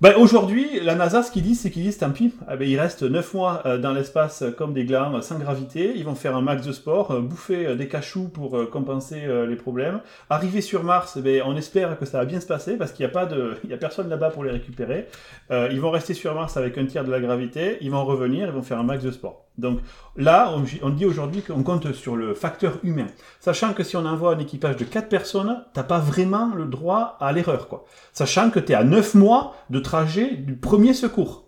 Ben, aujourd'hui, la NASA, ce qu'ils disent, c'est qu'ils disent, tant pis, eh ben, ils restent 9 mois euh, dans l'espace euh, comme des glands, euh, sans gravité, ils vont faire un max de sport, bouffer des cachous pour compenser les problèmes. Arriver sur Mars, eh ben, on espère que ça va bien se passer, parce qu'il n'y a, pas de... il y a personne là-bas pour les récupérer. Ils vont rester sur Mars avec un tiers de la gravité, ils vont revenir, ils vont faire un max de sport. Donc là, on, on dit aujourd'hui qu'on compte sur le facteur humain. Sachant que si on envoie un équipage de 4 personnes, t'as pas vraiment le droit à l'erreur, quoi. Sachant que tu es à 9 mois de trajet du premier secours.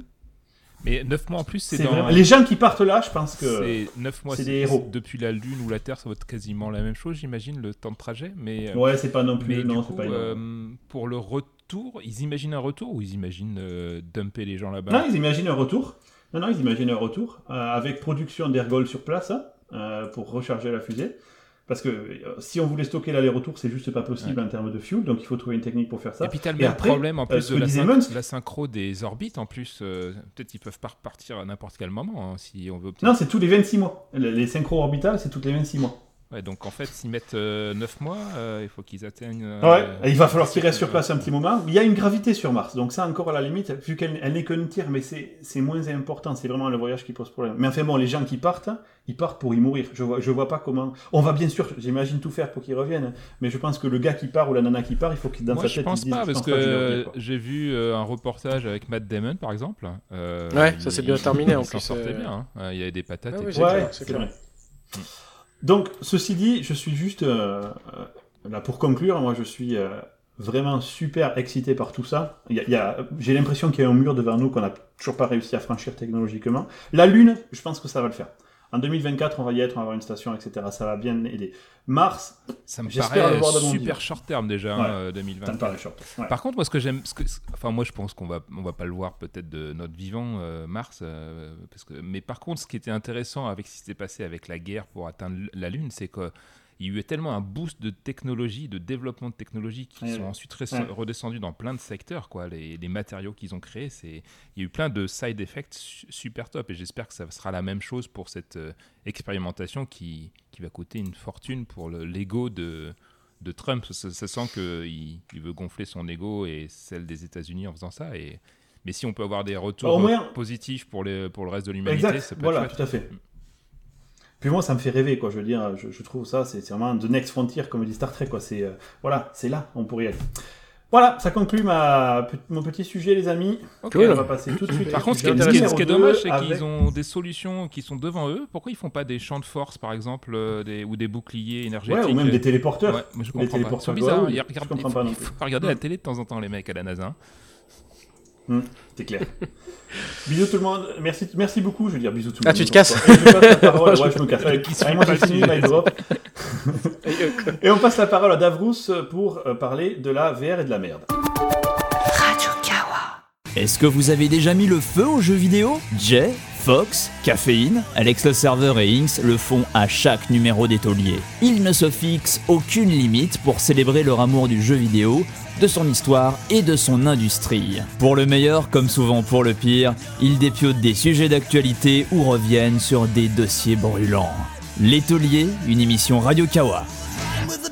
Mais 9 mois en plus, c'est dans. vraiment- Les gens qui partent là, je pense que... C'est 9 mois, c'est c'est des héros. Depuis la Lune ou la Terre, ça va être quasiment la même chose, j'imagine, le temps de trajet. Mais, euh, Ouais, c'est pas non mais plus... du Non, coup, pas euh, pour le retour, ils imaginent un retour ou ils imaginent euh, dumper les gens là-bas? Non, ils imaginent un retour. Non, non, ils imaginent un retour euh, avec production d'ergols sur place hein, euh, pour recharger la fusée. Parce que euh, si on voulait stocker l'aller-retour, c'est juste pas possible en termes de fuel, donc il faut trouver une technique pour faire ça. Et puis t'as le Et même après, problème en plus de la, synchro des orbites en plus. euh, Peut-être qu'ils peuvent pas repartir à n'importe quel moment hein, si on veut. Non, c'est tous les 26 mois. Les les synchro-orbitales, c'est toutes les 26 mois. Ouais, donc en fait, s'ils mettent 9 mois, euh, il faut qu'ils atteignent. euh, Ouais, il va falloir qu'ils restent sur euh, place un petit moment. Il y a une gravité sur Mars, donc ça encore à la limite, vu qu'elle elle n'est qu'un tiers, mais c'est c'est moins important, c'est vraiment le voyage qui pose problème. Mais enfin bon, les gens qui partent, ils partent pour y mourir. Je vois, je vois pas comment... On va bien sûr, j'imagine tout faire pour qu'ils reviennent, mais je pense que le gars qui part ou la nana qui part, il faut qu'il dans Moi, sa je tête, il pense dise, pas, je parce pense pas que je j'ai vu euh, un reportage avec Matt Damon, par exemple. euh, Ouais, il- ça s'est bien il- terminé, en il s'en plus, sortait euh. bien. hein. Euh, Il y avait des patates. Ah et oui, tout. c'est Ouais, clair, c'est vrai. Donc, ceci dit, je suis juste... euh, euh, là, pour conclure, moi, je suis... euh, Vraiment super excité par tout ça. Y a- il y a- J'ai l'impression qu'il y a un mur devant nous qu'on n'a toujours pas réussi à franchir technologiquement. La Lune, je pense que ça va le faire. En 2024, on va y être, on va avoir une station, etc. Ça va bien aider. Mars, Ça me paraît le voir super short terme déjà, Ouais. hein, euh, ça me 2024. paraît short. Ouais. Par contre, moi, ce que j'aime, ce que- enfin, moi, je pense qu'on va, on va pas le voir peut-être de notre vivant euh, Mars, euh, parce que, mais par contre, ce qui était intéressant avec ce qui s'était passé avec la guerre pour atteindre la Lune, c'est que il y a eu tellement un boost de technologie, de développement de technologie qui Ouais, sont ouais. ensuite Ouais. redescendus dans plein de secteurs, quoi. Les, les matériaux qu'ils ont créés, c'est, il y a eu plein de side effects su- super top, et j'espère que ça sera la même chose pour cette euh, expérimentation qui, qui va coûter une fortune pour le l'ego de de Trump. Ça, ça sent qu'il il veut gonfler son ego et celle des États-Unis en faisant ça. Et, mais si on peut avoir des retours Au moins- positifs pour, les, pour le reste de l'humanité, ça peut voilà, être chouette. tout à fait. Puis moi, ça me fait rêver, quoi. Je veux dire, je, je trouve ça, c'est vraiment The Next Frontier, comme dit Star Trek, quoi. C'est euh, voilà, c'est là, on pourrait y aller. Voilà, ça conclut ma, mon petit sujet, les amis. Cool. On va passer tout de suite. Par contre, ce qui, est, ce qui est- dommage, c'est avec- qu'ils ont des solutions qui sont devant eux. Pourquoi ils font pas des champs de force, par exemple, euh, des, ou des boucliers énergétiques Ouais, ou même des euh, téléporteurs. ouais, je des comprends pas. Ils téléporteurs sont bizarres. Goa'uld, Ils je comprends il pas il faut regarder la télé de temps en temps, les mecs à la NASA. hein. C'est clair. bisous tout le monde. Merci, merci beaucoup. Je veux dire bisous tout le Ah, monde. tu te casses Et je passe la parole. Ouais, je me casse. Allez, Qui suit allez, moi, pas j'ai le fini sujet. my drop. Et, on passe la parole à Davrous pour euh, parler de la VR et de la merde. Est-ce que vous avez déjà mis le feu aux jeux vidéo? Jay? Fox, Caféine, Alex le serveur et Inks le font à chaque numéro des tauliers. Ils ne se fixent aucune limite pour célébrer leur amour du jeu vidéo, de son histoire et de son industrie. Pour le meilleur comme souvent pour le pire, ils dépiotent des sujets d'actualité ou reviennent sur des dossiers brûlants. Les tauliers, une émission Radio Kawa. with the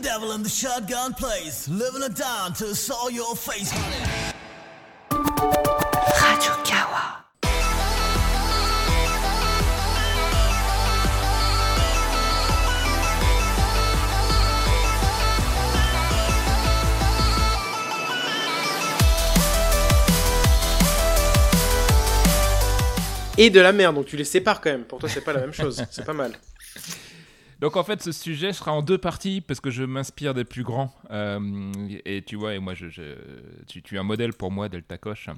Et de la merde, donc tu les sépares quand même. Pour toi, c'est pas la même chose. C'est pas mal. Donc en fait, ce sujet sera en deux parties parce que je m'inspire des plus grands. Euh, et tu vois, et moi, tu, es un modèle pour moi, Delta Coche.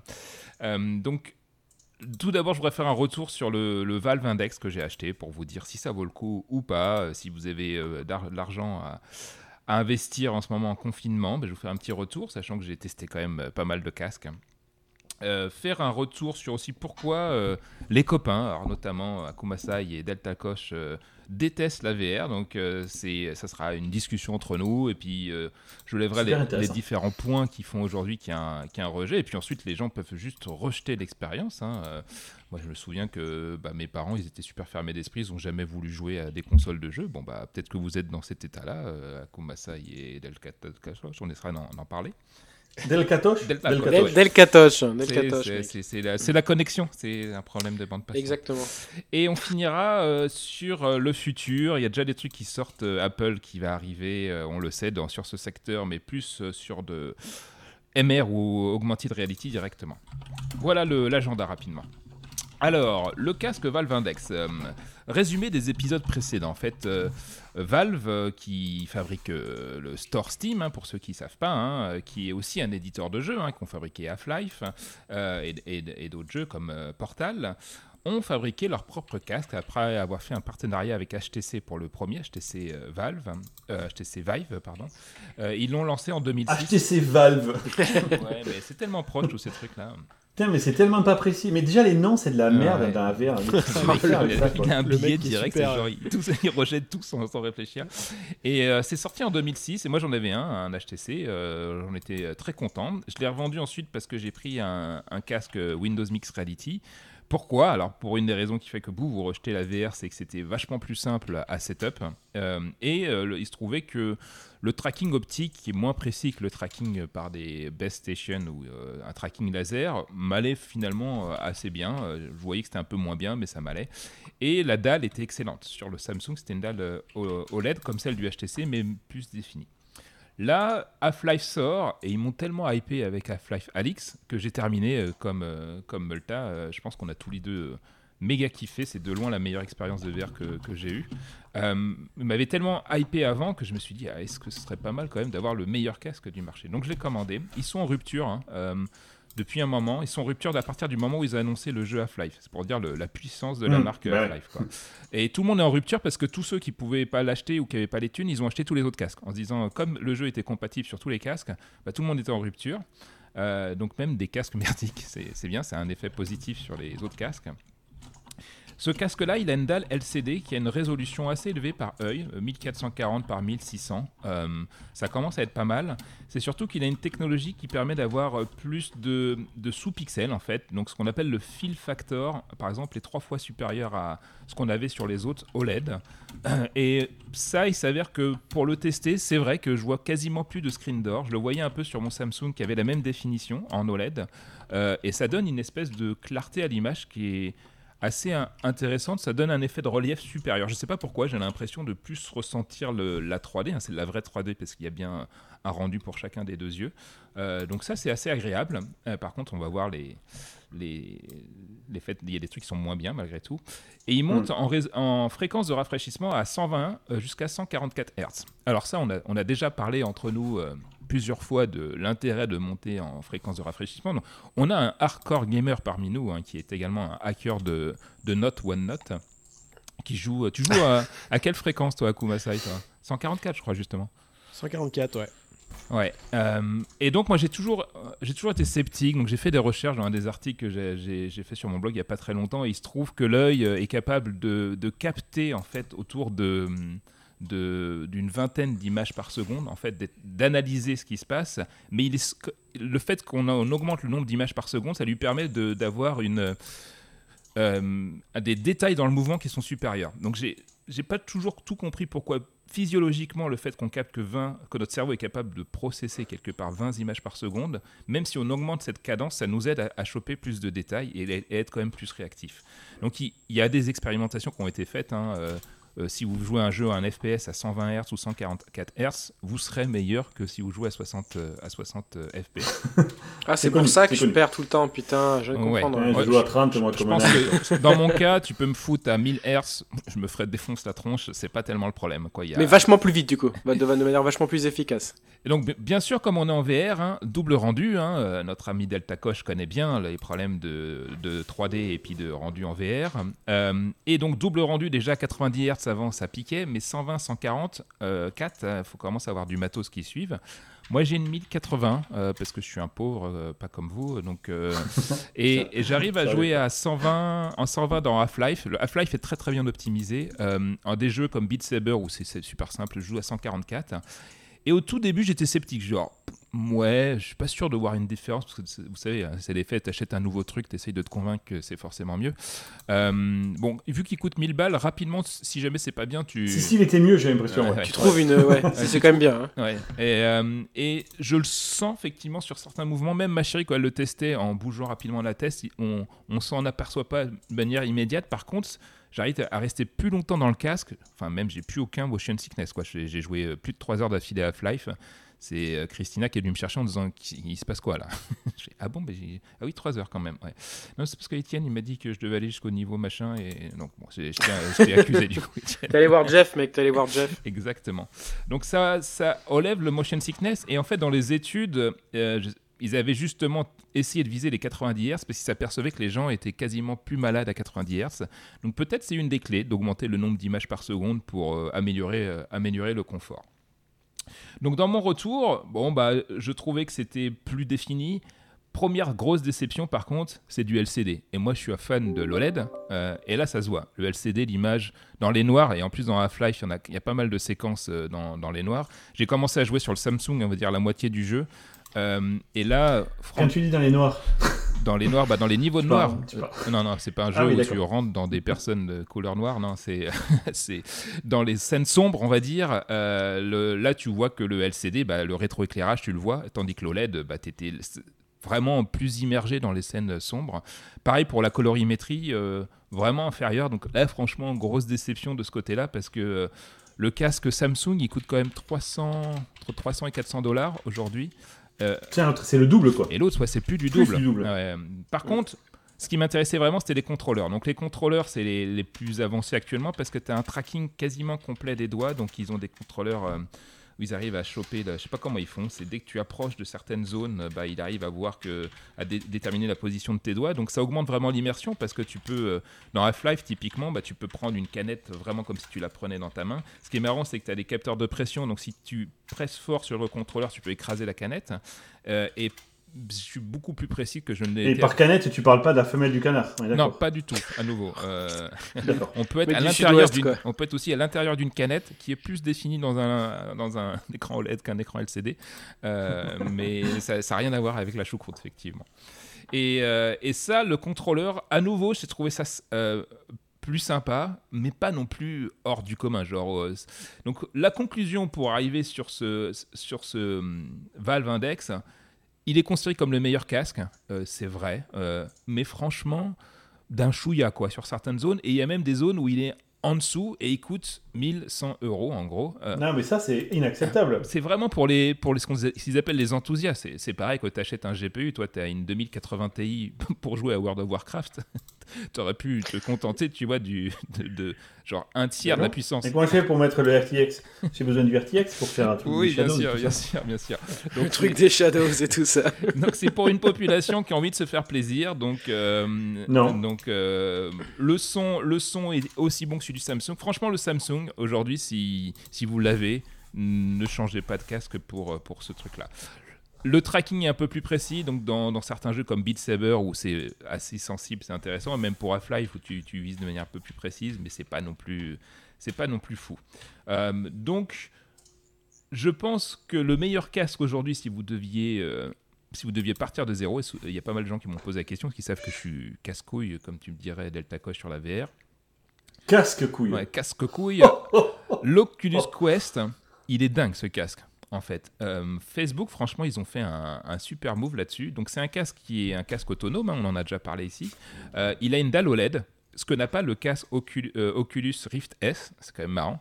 Euh, donc, tout d'abord, je voudrais faire un retour sur le, Valve Index que j'ai acheté pour vous dire si ça vaut le coup ou pas, euh, si vous avez euh, de l'argent à, investir en ce moment en confinement. Ben, je vous fais un petit retour, sachant que j'ai testé quand même pas mal de casques. Euh, faire un retour sur aussi pourquoi euh, les copains, alors notamment Akumasai et Delta Koch, euh, détestent la VR. Donc, euh, c'est, ça sera une discussion entre nous. Et puis, euh, je lèverai les, différents points qui font aujourd'hui qu'il y, a un, qu'il y a un rejet. Et puis ensuite, les gens peuvent juste rejeter l'expérience. hein. Euh, moi, je me souviens que bah, mes parents, ils étaient super fermés d'esprit. Ils n'ont jamais voulu jouer à des consoles de jeux. Bon, bah, peut-être que vous êtes dans cet état-là, euh, Akumasai et Delta Koch. On essaiera d'en parler. Del Catoche Del Del Catoche. Del, Catoche. Del Catoche. Del C'est- la, connexion, c'est un problème de bande passante. Exactement. Et on finira euh, sur euh, le futur. Il y a déjà des trucs qui sortent. euh, Apple qui va arriver, euh, on le sait, dans, sur ce secteur, mais plus euh, sur de MR ou Augmented Reality directement. Voilà le- l'agenda rapidement. Alors, le casque Valve Index. euh, résumé des épisodes précédents. En fait, euh, Valve, euh, qui fabrique le store Steam, hein, pour ceux qui ne savent pas, hein, qui est aussi un éditeur de jeux, hein, qui ont fabriqué Half-Life et, et- et d'autres jeux comme Portal, ont fabriqué leur propre casque après avoir fait un partenariat avec HTC pour le premier, HTC Valve, euh, HTC Vive, pardon. Euh, ils l'ont lancé en 2006. HTC Valve. Ouais, mais c'est tellement proche tous ces trucs-là. Putain, mais c'est tellement pas précis. Mais déjà, les noms, c'est de la Ouais. merde dans la VR. il, a un Le billet mec qui est direct, genre, il, tous, il rejette tout sans, sans réfléchir. Et euh, c'est sorti en 2006, et moi j'en avais un, un HTC, euh, j'en étais euh, très content. Je l'ai revendu ensuite parce que j'ai pris un, un casque Windows Mixed Reality. Pourquoi? Alors pour une des raisons qui fait que vous, vous rejetez la VR, c'est que c'était vachement plus simple à setup. Euh, et euh, il se trouvait que le tracking optique, qui est moins précis que le tracking par des base stations ou euh, un tracking laser, m'allait finalement euh, assez bien. Euh, je voyais que c'était un peu moins bien, mais ça m'allait. Et la dalle était excellente. Sur le Samsung, c'était une dalle OLED comme celle du HTC, mais plus définie. Là, Half-Life sort et ils m'ont tellement hypé avec Half-Life Alix que j'ai terminé comme, Multa. Je pense qu'on a tous les deux méga kiffé. C'est de loin la meilleure expérience de VR que, que j'ai eue. Euh, m'avait tellement hypé avant que je me suis dit, ah, est-ce que ce serait pas mal quand même d'avoir le meilleur casque du marché Donc je l'ai commandé. Ils sont en rupture. hein, euh, depuis un moment, ils sont en rupture à partir du moment où ils ont annoncé le jeu Half-Life. C'est pour dire le- la puissance de la Mm, marque ouais. Half-Life. Et tout le monde est en rupture parce que tous ceux qui pouvaient pas l'acheter ou qui n'avaient pas les thunes, ils ont acheté tous les autres casques. En se disant, euh, comme le jeu était compatible sur tous les casques, bah, tout le monde était en rupture. Euh, donc même des casques merdiques, c'est c'est bien, c'est un effet positif sur les autres casques. Ce casque-là, il a une dalle LCD qui a une résolution assez élevée par œil, euh, 1440 par 1600. Euh, ça commence à être pas mal. C'est surtout qu'il a une technologie qui permet d'avoir euh, plus de, sous-pixels en fait. Donc ce qu'on appelle le fill factor, par exemple, est trois fois supérieur à ce qu'on avait sur les autres OLED. Et ça, il s'avère que pour le tester, c'est vrai que je vois quasiment plus de screen door. Je le voyais un peu sur mon Samsung qui avait la même définition en OLED. Euh, et ça donne une espèce de clarté à l'image qui est assez in- intéressante. Ça donne un effet de relief supérieur. Je ne sais pas pourquoi, j'ai l'impression de plus ressentir le- la 3D. hein. C'est de la vraie 3D parce qu'il y a bien un rendu pour chacun des deux yeux. Euh, donc ça, c'est assez agréable. Euh, par contre, on va voir les, les, les faits. Il y a des trucs qui sont moins bien malgré tout. Et il monte en, rés- en fréquence de rafraîchissement à 120 euh, jusqu'à 144 Hz. Alors ça, on a, on a déjà parlé entre nous euh, plusieurs fois de l'intérêt de monter en fréquence de rafraîchissement. Donc, on a un hardcore gamer parmi nous hein, qui est également un hacker de, de Note One Note qui joue. Tu joues à, à quelle fréquence toi, Akumasai toi? 144, je crois justement. 144, ouais. Ouais. euh, et donc moi j'ai toujours, euh, j'ai toujours été sceptique. Donc j'ai fait des recherches dans un des articles que j'ai- fait sur mon blog il y a pas très longtemps. Et il se trouve que l'œil euh, est capable de, de capter en fait autour de- d'une vingtaine d'images par seconde, en fait, d'analyser ce qui se passe. Mais le fait qu'on augmente le nombre d'images par seconde, ça lui permet d'avoir une euh, des détails dans le mouvement qui sont supérieurs. Donc j'ai j'ai pas toujours tout compris pourquoi physiologiquement le fait qu'on capte que 20 que notre cerveau est capable de processer quelque part 20 images par seconde, même si on augmente cette cadence, ça nous aide à, choper plus de détails et, et être quand même plus réactif. Donc il, il y a des expérimentations qui ont été faites. hein, euh, euh, si vous jouez un jeu à un FPS à 120 Hz ou 144 Hz, vous serez meilleur que si vous jouez à 60, euh, à 60 euh, FPS. Ah, c'est pour connu, ça que je connu. perds tout le temps, putain, je de Ouais. comprendre. Ouais, Ouais, je joue à 30, moi, Je comme pense que dans mon cas, tu peux me foutre à 1000 Hz, je me ferais défoncer la tronche, c'est pas tellement le problème. Quoi. Il y a- Mais vachement plus vite, du coup, de, manière vachement plus efficace. Et donc, bi- bien sûr, comme on est en VR, hein, double rendu, hein, euh, notre ami Delta Koch connaît bien les problèmes de, de 3D et puis de rendu en VR. Euh, et donc, double rendu, déjà 90 Hz avant, ça piquait, mais 120, 140, euh, 4, il faut commencer à avoir du matos qui suivent. Moi, j'ai une 1080 euh, parce que je suis un pauvre, euh, pas comme vous. Donc, euh, et, et j'arrive à jouer à 120, en 120 dans Half-Life. Le Half-Life est très très bien optimisé. En des jeux comme Beat Saber où c'est super simple, je joue à 144. Et au tout début, j'étais sceptique. Genre, ouais, je suis pas sûr de voir une différence. Parce que vous savez, hein, c'est les faits. T'achètes un nouveau truc, t'essayes de te convaincre que c'est forcément mieux. Euh, bon, vu qu'il coûte 1000 balles, rapidement, si jamais c'est pas bien, tu. Si, s'il était mieux, j'ai l'impression. Ouais, ouais. Tu trouves une. Ouais, c'est c'est quand même bien. hein. Ouais. Et, euh, et je le sens effectivement sur certains mouvements. Même ma chérie, quand elle le testait en bougeant rapidement la tête, on, on s'en aperçoit pas de manière immédiate. Par contre, j'arrive à rester plus longtemps dans le casque. Enfin, même, j'ai plus aucun motion sickness. Quoi. J'ai j'ai joué euh, plus de 3 heures d'affilée à Half-Life. C'est euh, Christina qui est venue me chercher en disant qu'il il se passe quoi là? Ah bon ben, j'ai- Ah oui, 3 heures quand même. Ouais. Non, c'est parce qu'Étienne il m'a dit que je devais aller jusqu'au niveau machin. Et donc, bon, je t'ai t'ai accusé du coup, Étienne. T'es allé voir Jeff, mec, t'es allé voir Jeff. Exactement. Donc ça, ça enlève le motion sickness. Et en fait, dans les études, euh, je- ils avaient justement essayé de viser les 90 Hz parce qu'ils s'apercevaient que les gens étaient quasiment plus malades à 90 Hz. Donc peut-être c'est une des clés d'augmenter le nombre d'images par seconde pour euh, améliorer, euh, améliorer le confort. Donc dans mon retour, bon bah je trouvais que c'était plus défini. Première grosse déception par contre, c'est du LCD. Et moi je suis un fan de l'OLED. euh, et là ça se voit. Le LCD, l'image dans les noirs, et en plus dans Half-Life, il y, en a- il y a pas mal de séquences euh, dans, dans les noirs. J'ai commencé à jouer sur le Samsung, on va dire la moitié du jeu. Euh, et là, Quand tu dis dans les noirs, dans les noirs, bah, dans les niveaux de. Euh, non, non, c'est pas un jeu Ah oui, où tu rentres dans des personnes de couleur noire. Non, c'est dans les scènes sombres, on va dire. le- là, tu vois que le LCD, bah, le rétroéclairage, tu le vois, tandis que l'OLED, bah, t'étais vraiment plus immergé dans les scènes sombres. Pareil pour la colorimétrie, euh, vraiment inférieure. Donc là, franchement, grosse déception de ce côté-là parce que euh, le casque Samsung, il coûte quand même 300, entre 300 et 400 dollars aujourd'hui. Euh, tiens, c'est le double quoi. et l'autre, soit c'est plus du Plus double. du double. Ouais. Par contre, ce qui m'intéressait vraiment, c'était les contrôleurs. Donc les contrôleurs, c'est les, les plus avancés actuellement parce que tu as un tracking quasiment complet des doigts. Donc ils ont des contrôleurs euh, ils arrivent à choper, là, je sais pas comment ils font, c'est dès que tu approches de certaines zones, euh, bah, il arrive à voir que, à dé- déterminer la position de tes doigts. Donc ça augmente vraiment l'immersion parce que tu peux, euh, dans Half-Life typiquement, bah, tu peux prendre une canette vraiment comme si tu la prenais dans ta main. Ce qui est marrant, c'est que tu as des capteurs de pression, donc si tu presses fort sur le contrôleur, tu peux écraser la canette. Euh, et je suis beaucoup plus précis que je ne l'ai Et été. par canette, tu parles pas de la femelle du canard. Non, pas du tout, à nouveau. Euh, D'accord. on peut être Mais à l'intérieur d'une, on peut être aussi à l'intérieur d'une canette qui est plus définie dans un dans un écran OLED qu'un écran LCD, Euh, mais ça n'a rien à voir avec la choucroute effectivement. Et, euh, et ça, le contrôleur, à nouveau, j'ai trouvé ça euh, plus sympa, mais pas non plus hors du commun. Genre, euh, donc la conclusion pour arriver sur ce sur ce hum, Valve Index, il est construit comme le meilleur casque, euh, c'est vrai, euh, mais franchement, d'un chouïa quoi sur certaines zones, et il y a même des zones où il est en dessous et il coûte 1100 euros en gros. Euh, Non, mais ça, c'est inacceptable. c'est vraiment pour les pour les ce qu'ils appellent les enthousiastes. C'est- C'est pareil quand tu achètes un GPU, toi tu as une 2080 Ti pour jouer à World of Warcraft. tu aurais pu te contenter, tu vois, du, de, de- genre un tiers de la puissance. Et comment je fais pour mettre le RTX J'ai besoin du RTX pour faire un truc Oui, du bien Shadow et sûr, bien sûr, bien sûr. Le Donc, truc des shadows et tout ça. donc c'est pour une population qui a envie de se faire plaisir. Donc, euh, Non. donc euh, le, son, le son est aussi bon que celui du Samsung. Franchement, le Samsung, aujourd'hui, si, vous l'avez, ne changez pas de casque pour, euh, pour ce truc-là. Le tracking est un peu plus précis, donc dans, certains jeux comme Beat Saber où c'est assez sensible, c'est intéressant, et même pour Half-Life où tu, tu vises de manière un peu plus précise, mais c'est pas non plus, c'est pas non plus fou. Euh, donc, je pense que le meilleur casque aujourd'hui, si vous deviez, euh, partir de zéro, il y a pas mal de gens qui m'ont posé la question, qui savent que je suis casse-couille, comme tu me dirais Delta Coche sur la VR. Casque couille. Ouais, casque couille. L'Oculus Quest, il est dingue ce casque. En fait, Euh, Facebook, franchement, ils ont fait un, un super move là-dessus. Donc, c'est un casque qui est un casque autonome. hein, on en a déjà parlé ici. Euh, il a une dalle OLED, ce que n'a pas le casque Ocul- euh, Oculus Rift S. C'est quand même marrant.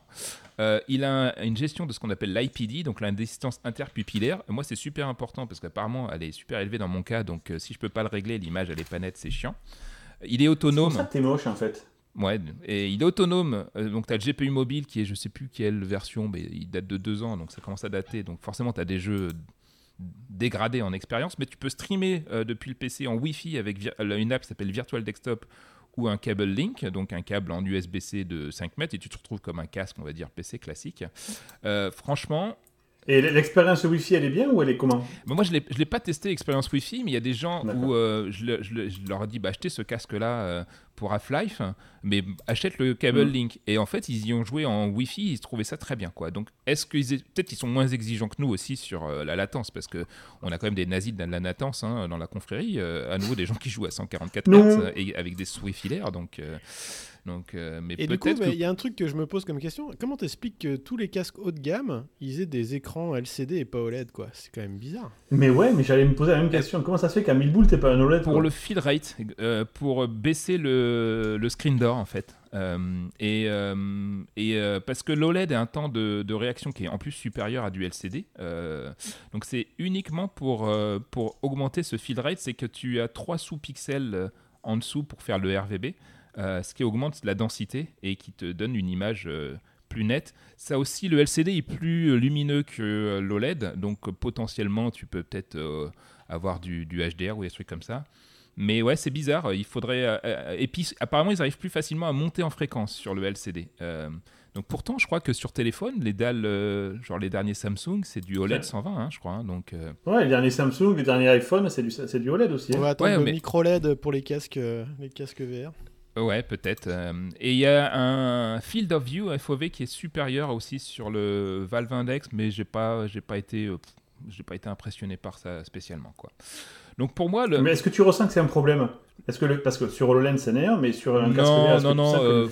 Euh, il a un- une gestion de ce qu'on appelle l'IPD, donc la distance interpupillaire. Moi, c'est super important parce qu'apparemment, elle est super élevée dans mon cas. Donc, euh, si je peux pas le régler, l'image elle est pas nette, c'est chiant. Il est C'est autonome. pour ça que t'es moche en fait. Ouais, et il est autonome. Euh, donc, tu as le GPU mobile qui est, je sais plus quelle version, mais il date de deux ans, donc ça commence à dater. Donc, forcément, tu as des jeux dégradés en expérience, mais tu peux streamer euh, depuis le PC en Wi-Fi avec euh, une app qui s'appelle Virtual Desktop ou un câble Link, donc un câble en USB-C de 5 mètres, et tu te retrouves comme un casque, on va dire PC classique. Euh, franchement, Et l'expérience Wi-Fi, elle est bien ou elle est comment? Moi, je ne l'ai pas testé expérience Wi-Fi, mais il y a des gens où euh, je, le- je le- je leur ai dit bah, achetez ce casque-là euh, pour Half-Life, mais achète le cable Mm. Link. Et en fait, ils y ont joué en Wi-Fi, ils trouvaient ça très bien. quoi. Donc, est-ce qu'ils est- peut-être qu'ils sont moins exigeants que nous aussi sur euh, la latence, parce que on a quand même des nazis de la latence hein, dans la confrérie, euh, à nouveau des gens qui jouent à 144 Non. Hz et avec des souris filaires, donc. euh, donc, euh, mais Et du coup, peut-être bah, que il y a un truc que je me pose comme question. Comment t'expliques que tous les casques haut de gamme, ils aient des écrans LCD et pas OLED, quoi? C'est quand même bizarre. Mais ouais, mais j'allais me poser la même question. Comment ça se fait qu'à 1000 boules, t'es pas un OLED pour le feed rate, euh, pour baisser le, le screen door en fait. Euh, et euh, euh, parce que l'OLED a un temps de, réaction qui est en plus supérieur à du LCD. donc c'est uniquement pour, pour augmenter ce feed rate, c'est que tu as 3 sous-pixels en dessous pour faire le RVB, ce qui augmente la densité et qui te donne une image plus nette. Ça aussi, le LCD est plus lumineux que l'OLED, donc potentiellement tu peux peut-être avoir du HDR ou des trucs comme ça. Mais ouais, c'est bizarre. Il faudrait. euh, euh, et puis, apparemment, ils arrivent plus facilement à monter en fréquence sur le LCD. Euh, donc, pourtant, je crois que sur téléphone, les dalles, euh, genre les derniers Samsung, c'est du OLED Ouais. 120, hein, je crois. hein. donc, euh, Ouais, les derniers Samsung, les derniers iPhone, c'est du, c'est du OLED aussi. On hein. va attendre Ouais, le mais- micro LED pour les casques, euh, les casques VR. ouais, peut-être. euh, et il y a un field of view FOV qui est supérieur aussi sur le Valve Index, mais j'ai pas, j'ai pas été, euh, j'ai pas été impressionné par ça spécialement, quoi. Donc, pour moi, le. Mais est-ce que tu ressens que c'est un problème? Est-ce que le... Parce que sur HoloLens, c'est néant, mais sur un Non, casque VR, non, que non, que euh,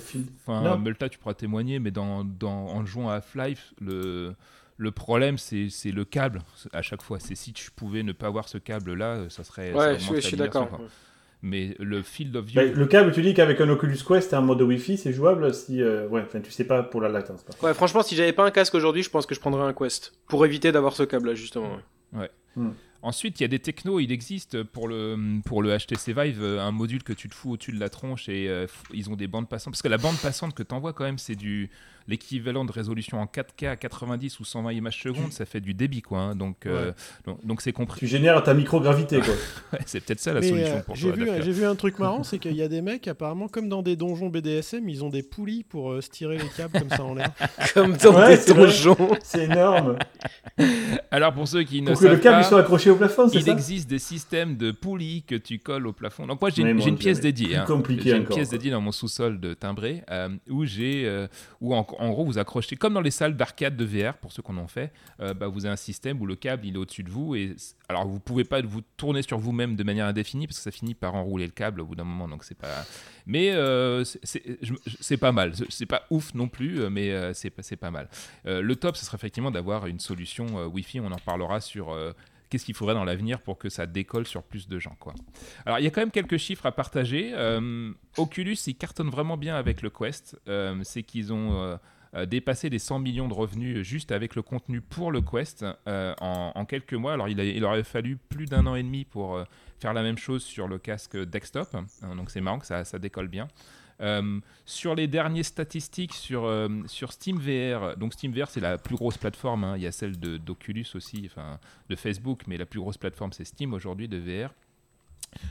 Enfin, Non. Melta, tu pourras témoigner, mais dans, dans, en jouant à Half-Life, le, le problème, c'est c'est le câble à chaque fois. C'est si tu pouvais ne pas avoir ce câble-là, euh, ça serait. Ouais, je suis, je suis l'immersion, d'accord. Mais le field of view. Bah, le câble, tu dis qu'avec un Oculus Quest, en mode Wi-Fi, c'est jouable si. euh, Ouais, enfin, tu sais pas pour la latence. Ouais, franchement, si j'avais pas un casque aujourd'hui, je pense que je prendrais un Quest. Pour éviter d'avoir ce câble là, justement. ouais. Ensuite, il y a des technos, il existe pour le, HTC Vive euh, un module que tu te fous au-dessus de la tronche et euh, ils ont des bandes passantes. Parce que la bande passante que tu envoies, quand même, c'est du l'équivalent de résolution en 4K à 90 ou 120 images secondes, ça fait du débit, quoi. hein. donc, euh, donc, donc c'est compris. Tu génères ta microgravité, quoi. Ouais, c'est peut-être ça la Mais, solution euh, pour j'ai vu, j'ai vu un truc marrant, c'est qu'il y a des mecs, apparemment, comme dans des donjons BDSM, ils ont des poulies pour euh, se tirer les câbles comme ça en l'air. Comme dans Ouais, des donjons. C'est énorme. Alors pour ceux qui ne Pour que le savent câble pas, soit accroché au plafond, c'est il ça existe des systèmes de poulies que tu colles au plafond. Donc moi j'ai une, pièce dédiée. hein. compliqué J'ai une encore, pièce dédiée dans mon sous-sol de timbré euh, où j'ai euh, où en, en gros vous accrochez comme dans les salles d'arcade de VR pour ceux qu'on en fait. euh, bah, vous avez un système où le câble il est au-dessus de vous et alors vous pouvez pas vous tourner sur vous-même de manière indéfinie parce que ça finit par enrouler le câble au bout d'un moment donc c'est pas. Mais euh, c'est- pas mal. C'est pas ouf non plus euh, mais euh, c'est pas mal. Euh, le top ce serait effectivement d'avoir une solution Wi-Fi. On en parlera sur qu'est-ce qu'il faudrait dans l'avenir pour que ça décolle sur plus de gens quoi. Alors il y a quand même quelques chiffres à partager. Euh, Oculus ils cartonnent vraiment bien avec le Quest. Euh, c'est qu'ils ont euh, dépassé les 100 millions de revenus juste avec le contenu pour le Quest en, quelques mois. Alors il, aurait fallu plus d'un an et demi pour faire la même chose sur le casque desktop. Donc c'est marrant que ça décolle bien. Euh, sur les dernières statistiques sur, euh, sur SteamVR, donc SteamVR c'est la plus grosse plateforme, hein. il y a celle de- d'Oculus aussi, enfin de Facebook, mais la plus grosse plateforme c'est Steam aujourd'hui de VR.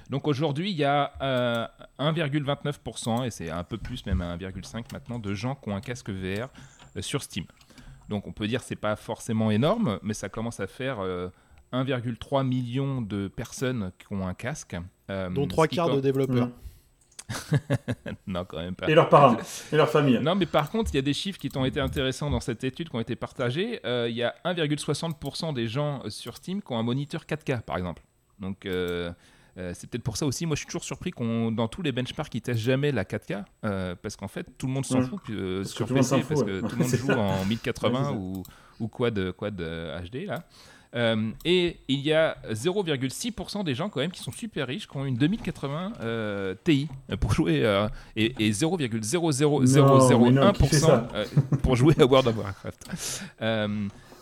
Donc aujourd'hui il y a euh, 1,29%, et c'est un peu plus même à 1,5% maintenant, de gens qui ont un casque VR euh, sur Steam. Donc on peut dire que c'est pas forcément énorme, mais ça commence à faire euh, 1,3 million de personnes qui ont un casque. euh, Dont ce trois quarts de développeurs. Mm. non, quand même pas. Et leurs parents, et leur famille. Non, mais par contre, il y a des chiffres qui ont été intéressants dans cette étude qui ont été partagés. Euh, il y a 1,60% des gens sur Steam qui ont un moniteur 4K, par exemple. Donc, euh, euh, c'est peut-être pour ça aussi. Moi, je suis toujours surpris qu'on, dans tous les benchmarks, ils testent jamais la 4K. euh, parce qu'en fait, tout le monde s'en Ouais. fout Parce que sur tout le monde PC. fout, parce ouais. que tout le monde joue ça. en Ouais, 1080 c'est ça. ou, ou quad, quad HD, là. Euh, et il y a 0,6% des gens quand même qui sont super riches, qui ont une 2080 euh, Ti euh, pour jouer euh, et, et 0,00001% qui fait ça euh, pour jouer à World of Warcraft.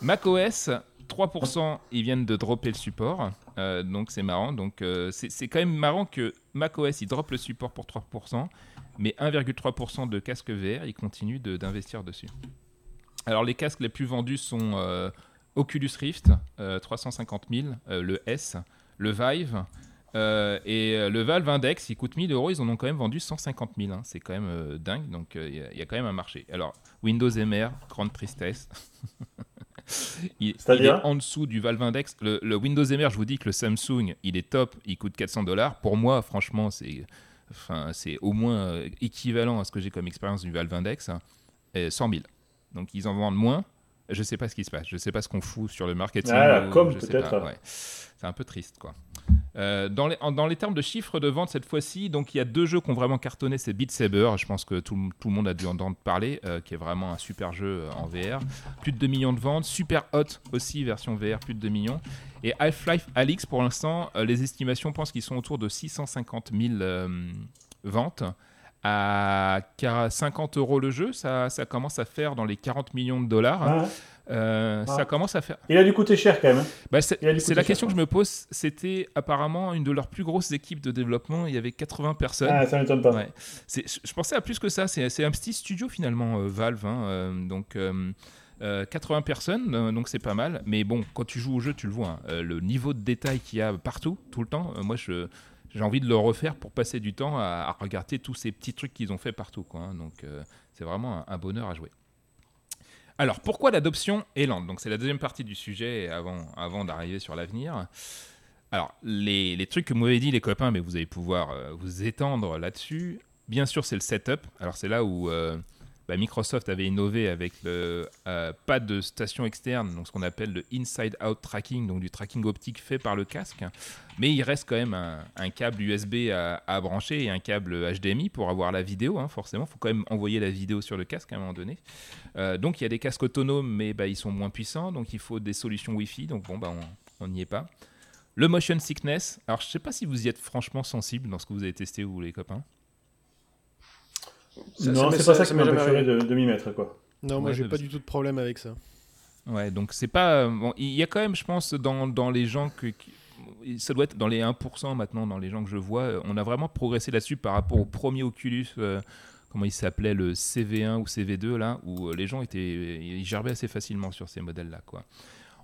MacOS 3% ils viennent de dropper le support, donc c'est marrant. Donc c'est quand même marrant que macOS ils droppent le support pour 3%, mais 1,3% de casques VR ils continuent de- d'investir dessus. Alors les casques les plus vendus sont Oculus Rift, euh, 350 000, euh, le S, le Vive. euh, et euh, le Valve Index, il coûte 1000 euros, ils en ont quand même vendu 150 000. hein. C'est quand même euh, dingue, donc euh, il y a- il y, a quand même un marché. Alors, Windows MR, grande tristesse. il, il C'est-à-dire est en dessous du Valve Index. Le, le Windows MR, je vous dis que le Samsung, il est top, il coûte 400 dollars. Pour moi, franchement, c'est enfin, c'est au moins euh, équivalent à ce que j'ai comme expérience du Valve Index, hein, et 100 000. Donc ils en vendent moins. Je sais pas ce qui se passe. Je sais pas ce qu'on fout sur le marketing. Ah, je sais peut-être. ouais. C'est un peu triste, quoi. Euh, dans, les, en- dans les termes de chiffres de vente cette fois-ci, donc il y a deux jeux qui ont vraiment cartonné, c'est Beat Saber, je pense que tout, le- tout le monde a dû en entendre parler, euh, qui est vraiment un super jeu euh, en VR. Plus de 2 millions de ventes, Super Hot aussi version VR, plus de 2 millions. Et Half-Life Alix, pour l'instant, euh, les estimations pensent qu'ils sont autour de 650 000 euh, ventes. À quar- 50 euros le jeu, ça, ça commence à faire dans les 40 millions de dollars. Ah, Euh, Ah. Ça commence à faire. il a dû coûter cher quand même. hein. Bah, c'est la question que je me pose. C'était apparemment une de leurs plus grosses équipes de développement. Il y avait 80 personnes. Ah, ça m'étonne pas. Ouais. Je pensais à plus que ça. C'est un petit studio finalement, euh, Valve. hein, euh, donc euh, euh, 80 personnes, donc c'est pas mal. Mais bon, quand tu joues au jeu, tu le vois. hein, le niveau de détail qu'il y a partout, tout le temps. moi, je j'ai envie de le refaire pour passer du temps à, regarder tous ces petits trucs qu'ils ont fait partout. Quoi, hein. donc euh, c'est vraiment un, un bonheur à jouer. Alors, pourquoi l'adoption est lente? Donc, c'est la deuxième partie du sujet avant, avant d'arriver sur l'avenir. Alors, les, les trucs que vous m'avez dit, les copains, mais vous allez pouvoir euh, vous étendre là-dessus. Bien sûr, c'est le setup. Alors, c'est là où euh, bah, Microsoft avait innové avec le euh, pas de station externe, donc ce qu'on appelle le inside-out tracking, donc du tracking optique fait par le casque. Mais il reste quand même un, câble USB à, brancher et un câble HDMI pour avoir la vidéo. hein, forcément, il faut quand même envoyer la vidéo sur le casque à un moment donné. Euh, donc, il y a des casques autonomes, mais bah, ils sont moins puissants, donc il faut des solutions Wi-Fi. Donc, bon, bah, on n'y est pas. Le motion sickness. Alors, je sais pas si vous y êtes franchement sensible dans ce que vous avez testé, vous, les copains. Ça- non, c'est pas ça ça qui m'empêcherait arrivé. de, de m'y mettre, quoi. Non, moi Ouais, j'ai pas du tout de problème avec ça. Ouais, donc c'est pas. Bon, il y a quand même, je pense, dans, dans les gens que. qui- ça doit être dans les 1% maintenant, dans les gens que je vois. euh, On a vraiment progressé là-dessus par rapport au premier Oculus. euh, comment il s'appelait Le CV1 ou CV2, là, où euh, les gens étaient. Ils gerbaient assez facilement sur ces modèles-là, quoi.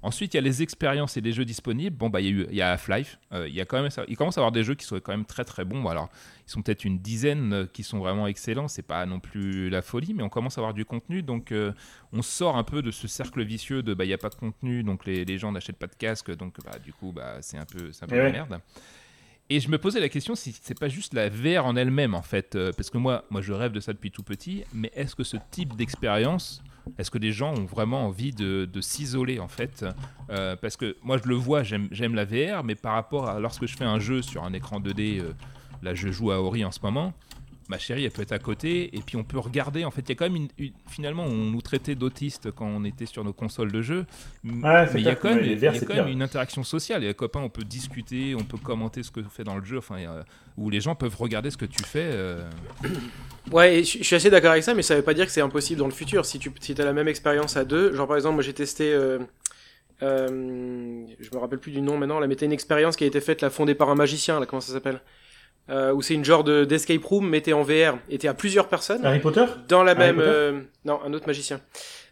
Ensuite, il y a les expériences et les jeux disponibles. Bon, bah, il y a y Half-Life. Euh, il y a quand même, il commence à avoir des jeux qui sont quand même très très bons. Bon, alors, ils sont peut-être une dizaine euh, qui sont vraiment excellents. C'est pas non plus la folie, mais on commence à avoir du contenu. Donc, euh, on sort un peu de ce cercle vicieux de bah il y a pas de contenu, donc les, les gens n'achètent pas de casque, donc bah du coup bah c'est un peu c'est un peu Eh de la merde. Et je me posais la question si c'est pas juste la VR en elle-même en fait, euh, parce que moi moi je rêve de ça depuis tout petit, mais est-ce que ce type d'expérience est-ce que des gens ont vraiment envie de, s'isoler en fait? Euh, Parce que moi je le vois, j'aime j'aime la VR, mais par rapport à lorsque je fais un jeu sur un écran 2D, euh, là je joue à Ori en ce moment, ma chérie elle peut être à côté, et puis on peut regarder. En fait, il y a quand même une, une- finalement on nous traitait d'autistes quand on était sur nos consoles de jeu, Ouais, mais il y a quand même, les y a quand une interaction sociale. Il y a des copains, on peut discuter, on peut commenter ce que tu fais dans le jeu, enfin, a- où les gens peuvent regarder ce que tu fais. euh, Ouais, et je suis assez d'accord avec ça, mais ça veut pas dire que c'est impossible dans le futur. Si tu si as la même expérience à deux, genre par exemple, moi j'ai testé, euh, euh, je me rappelle plus du nom maintenant, là, mais t'as une expérience qui a été faite, là, fondée par un magicien, là, comment ça s'appelle? Euh, Où c'est une genre de d'escape room, mais t'es en VR, et t'es à plusieurs personnes, Harry Potter? Dans la Harry même. Euh, non, un autre magicien.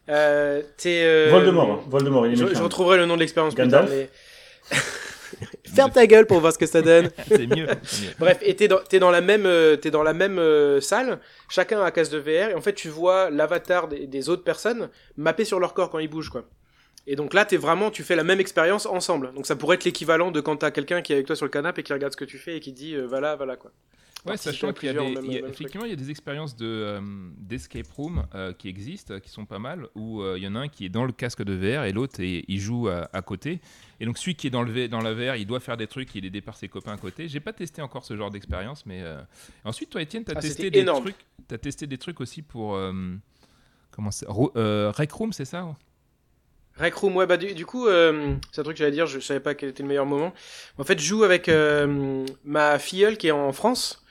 Euh, t'es. euh, Voldemort. hein. Voldemort, il est Je, je retrouverai le nom de l'expérience plus tard, mais. Ferme ta gueule pour voir ce que ça donne. c'est mieux. c'est mieux. Bref, et t'es dans, t'es dans la même, euh, t'es dans la même euh, salle, chacun a un casque de VR, et en fait tu vois l'avatar des, des autres personnes mappé sur leur corps quand ils bougent, quoi. Et donc là, t'es vraiment, tu fais la même expérience ensemble. Donc ça pourrait être l'équivalent de quand t'as quelqu'un qui est avec toi sur le canapé et qui regarde ce que tu fais et qui dit, euh, voilà, voilà, quoi. Ouais, sachant qu'il y a des, même- y a- effectivement, il y a des expériences de euh, d'escape room euh, qui existent, qui sont pas mal, où euh, il y en a un qui est dans le casque de VR et l'autre il joue à, à côté. Et donc celui qui est dans le dans la VR, il doit faire des trucs, il est aidé par ses copains à côté. J'ai pas testé encore ce genre d'expérience, mais ensuite toi, Étienne, t'as Ah, testé des énorme. trucs, t'as testé des trucs aussi pour comment c'est, Rec Room, c'est ça Rec Room, ouais, bah du, coup, euh, c'est un truc que j'allais dire, je savais pas quel était le meilleur moment. En fait, je joue avec euh, ma filleule qui est en France,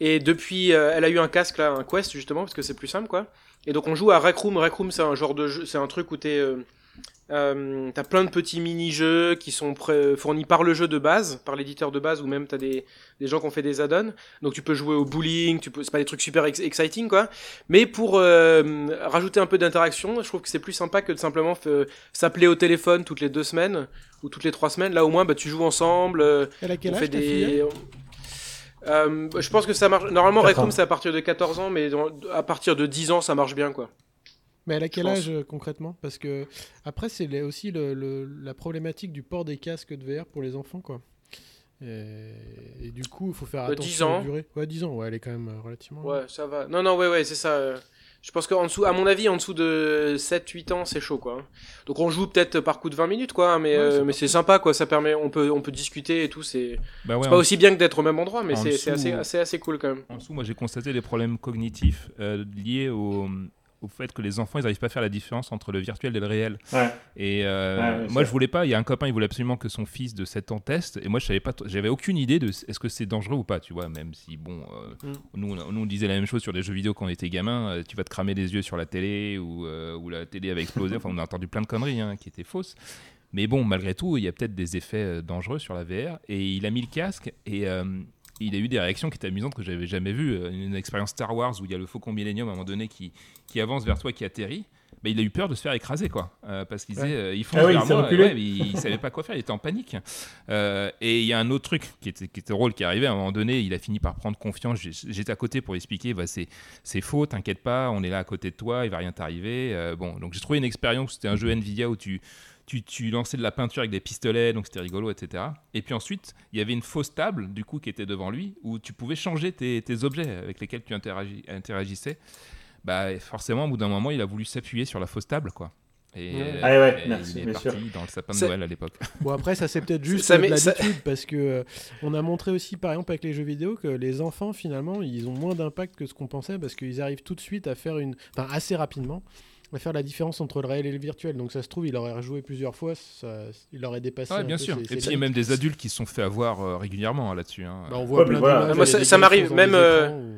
et depuis, euh, elle a eu un casque là, un Quest justement, parce que c'est plus simple, quoi. Et donc on joue à Rec Room. Rec Room, c'est un genre de jeu, c'est un truc où t'es, euh, t'as plein de petits mini-jeux qui sont fournis par le jeu de base, par l'éditeur de base, ou même t'as des, des gens qui ont fait des add-ons. Donc tu peux jouer au bowling, tu peux, c'est pas des trucs super ex- exciting, quoi. Mais pour euh, rajouter un peu d'interaction, je trouve que c'est plus sympa que de simplement s'appeler au téléphone toutes les deux semaines ou toutes les trois semaines. Là, au moins, bah, tu joues ensemble. euh, Elle a quel on âge fait ta des. Euh, je pense que ça marche. Normalement, ans. c'est à partir de 14 ans, mais dans- à partir de 10 ans, ça marche bien, quoi. Mais elle a quel âge euh, concrètement? Parce que après, c'est aussi le- le- la problématique du port des casques de VR pour les enfants, quoi. Et, et du coup, il faut faire Euh, attention 10 à ans. la durée. Ouais, 10 ans, ouais, elle est quand même euh, relativement. Ouais, ça va. Non, non, ouais, ouais, c'est ça. Je pense qu'en dessous, à mon avis, en dessous de 7-8 ans, c'est chaud, quoi. Donc on joue peut-être par coup de 20 minutes, quoi, mais, Ouais, euh, c'est mais c'est sympa, quoi. Ça permet, on peut, on peut discuter et tout. C'est Bah ouais, c'est en- pas aussi bien que d'être au même endroit, mais en c'est assez, assez, assez cool quand même. En dessous, moi j'ai constaté des problèmes cognitifs euh, liés au, au fait que les enfants ils n'arrivent pas à faire la différence entre le virtuel et le réel. Ouais. Et euh, Ouais, moi je voulais pas, il y a un copain il voulait absolument que son fils de 7 ans teste, et moi je savais pas, j'avais aucune idée de est-ce que c'est dangereux ou pas, tu vois, même si bon, euh, Mm. nous, on, nous on disait la même chose sur des jeux vidéo quand on était gamin, euh, tu vas te cramer les yeux sur la télé ou, ou la télé avait explosé, enfin on a entendu plein de conneries hein, qui étaient fausses. Mais bon, malgré tout, il y a peut-être des effets dangereux sur la VR. Et il a mis le casque et il a eu des réactions qui étaient amusantes que j'avais jamais vues. Euh, Une expérience Star Wars où il y a le Faucon Millennium à un moment donné qui, qui avance vers toi, qui atterrit. Bah, il a eu peur de se faire écraser, quoi. Euh, parce qu'il disait, euh, il fonce Ah oui, il. Ouais, il, il savait pas quoi faire, il était en panique. Euh, et il y a un autre truc qui était, qui était drôle qui est arrivé. À un moment donné, il a fini par prendre confiance. J'étais à côté pour expliquer, bah, c'est c'est faux, t'inquiète pas, on est là à côté de toi, il va rien t'arriver. Euh, bon, donc j'ai trouvé une expérience. C'était un jeu Nvidia où tu tu, tu lançais de la peinture avec des pistolets, donc c'était rigolo, etc. Et puis ensuite, il y avait une fausse table, du coup, qui était devant lui, où tu pouvais changer tes, tes objets avec lesquels tu interagis- interagissais. Bah, forcément, au bout d'un moment, il a voulu s'appuyer sur la fausse table, quoi. Et, Ouais. euh, Ah ouais, et merci, il est parti sûr. dans le sapin de Noël à l'époque. Bon après ça c'est peut-être juste Ça euh, de met- ça- l'habitude parce que euh, on a montré aussi par exemple avec les jeux vidéo que les enfants finalement ils ont moins d'impact que ce qu'on pensait parce qu'ils arrivent tout de suite à faire une enfin assez rapidement à faire la différence entre le réel et le virtuel donc ça se trouve il aurait rejoué plusieurs fois ça, il aurait dépassé Ouais, un bien peu sûr. ses- Et puis il y a même des adultes qui se sont fait avoir euh, régulièrement hein, là-dessus. hein. Bah, on voit Ouais, plein mais voilà. Moi, ça- m'arrive, même, euh, où-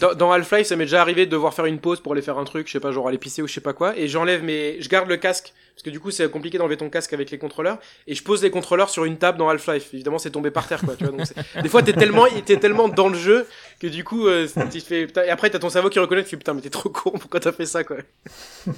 Dans, dans Half-Life, ça m'est déjà arrivé de devoir faire une pause pour aller faire un truc, je sais pas, genre aller pisser ou je sais pas quoi, et j'enlève mes, je garde le casque, parce que du coup c'est compliqué d'enlever ton casque avec les contrôleurs, et je pose les contrôleurs sur une table dans Half-Life. Évidemment, c'est tombé par terre, quoi. Tu vois, donc des fois, t'es tellement, t'es tellement dans le jeu que du coup, euh, tu fais, et après t'as ton cerveau qui reconnaît, tu fais putain, mais t'es trop con, pourquoi t'as fait ça, quoi?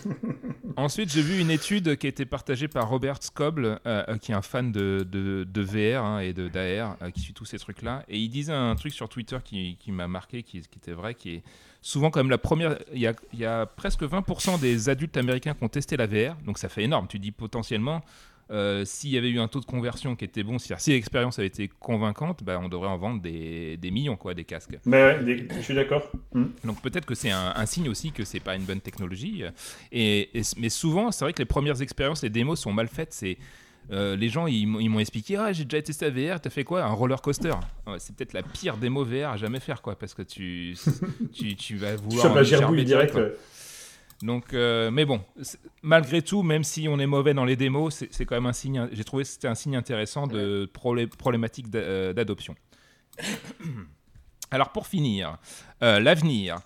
Ensuite, j'ai vu une étude qui a été partagée par Robert Scoble, euh, euh, qui est un fan de, de, VR hein, et de d'AR, euh, qui suit tous ces trucs-là. Et il disait un truc sur Twitter qui, qui m'a marqué, qui, qui était vrai, qui est souvent quand même la première. Il y a, il y a presque 20% des adultes américains qui ont testé la VR, donc ça fait énorme. Tu dis potentiellement. euh, S'il y avait eu un taux de conversion qui était bon, si l'expérience avait été convaincante, bah, on devrait en vendre des, des millions, quoi, des casques. Mais ouais, des- je suis d'accord. Hmm. Donc peut-être que c'est un, un signe aussi que c'est pas une bonne technologie. Et, et- mais souvent, c'est vrai que les premières expériences, les démos sont mal faites. C'est euh, les gens, ils, m'ont- ils m'ont expliqué, ah, j'ai déjà testé la VR, t'as fait quoi? Un roller coaster. Ouais, c'est peut-être la pire démo VR à jamais faire, quoi, parce que tu, tu, tu vas Tu vouloir. la gerber gerbouille direct. euh. Donc, euh, mais bon, malgré tout, même si on est mauvais dans les démos, c'est quand même un signe. J'ai trouvé que c'était un signe intéressant de problé- problématique euh, d'adoption. Alors pour finir, euh, l'avenir.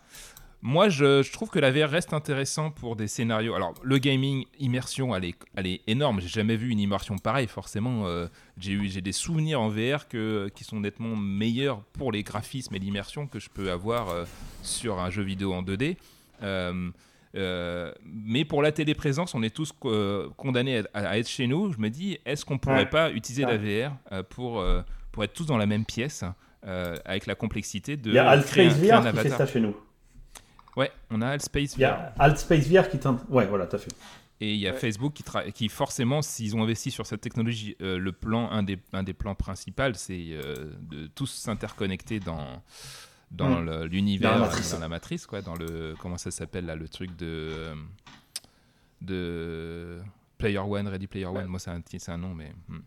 Moi, je, je trouve que la VR reste intéressant pour des scénarios. Alors, le gaming, immersion, elle est, elle est énorme. J'ai jamais vu une immersion pareille. Forcément, euh, j'ai eu, j'ai des souvenirs en VR que, qui sont nettement meilleurs pour les graphismes et l'immersion que je peux avoir euh, sur un jeu vidéo en 2D. Euh, mais pour la téléprésence, on est tous condamnés à, à être chez nous. Je me dis, est-ce qu'on pourrait Ouais. pas utiliser la Ouais. VR euh, pour, pour être tous dans la même pièce avec la complexité de Il y a un VR qui fait ça chez nous. Ouais, on a Altspace Il y VR. a Altspace VR qui tente. Ouais, voilà, t'as fait. Et il y a Ouais. Facebook qui, tra- qui forcément, s'ils ont investi sur cette technologie, euh, le plan, un des, un des plans principaux, c'est euh, de tous s'interconnecter dans, dans Mm. le- l'univers, Dans la dans, matrice. la matrice, quoi, dans le comment ça s'appelle là, le truc de euh, de Player One, Ready Player One. Moi, c'est un, c'est un nom, mais hmm.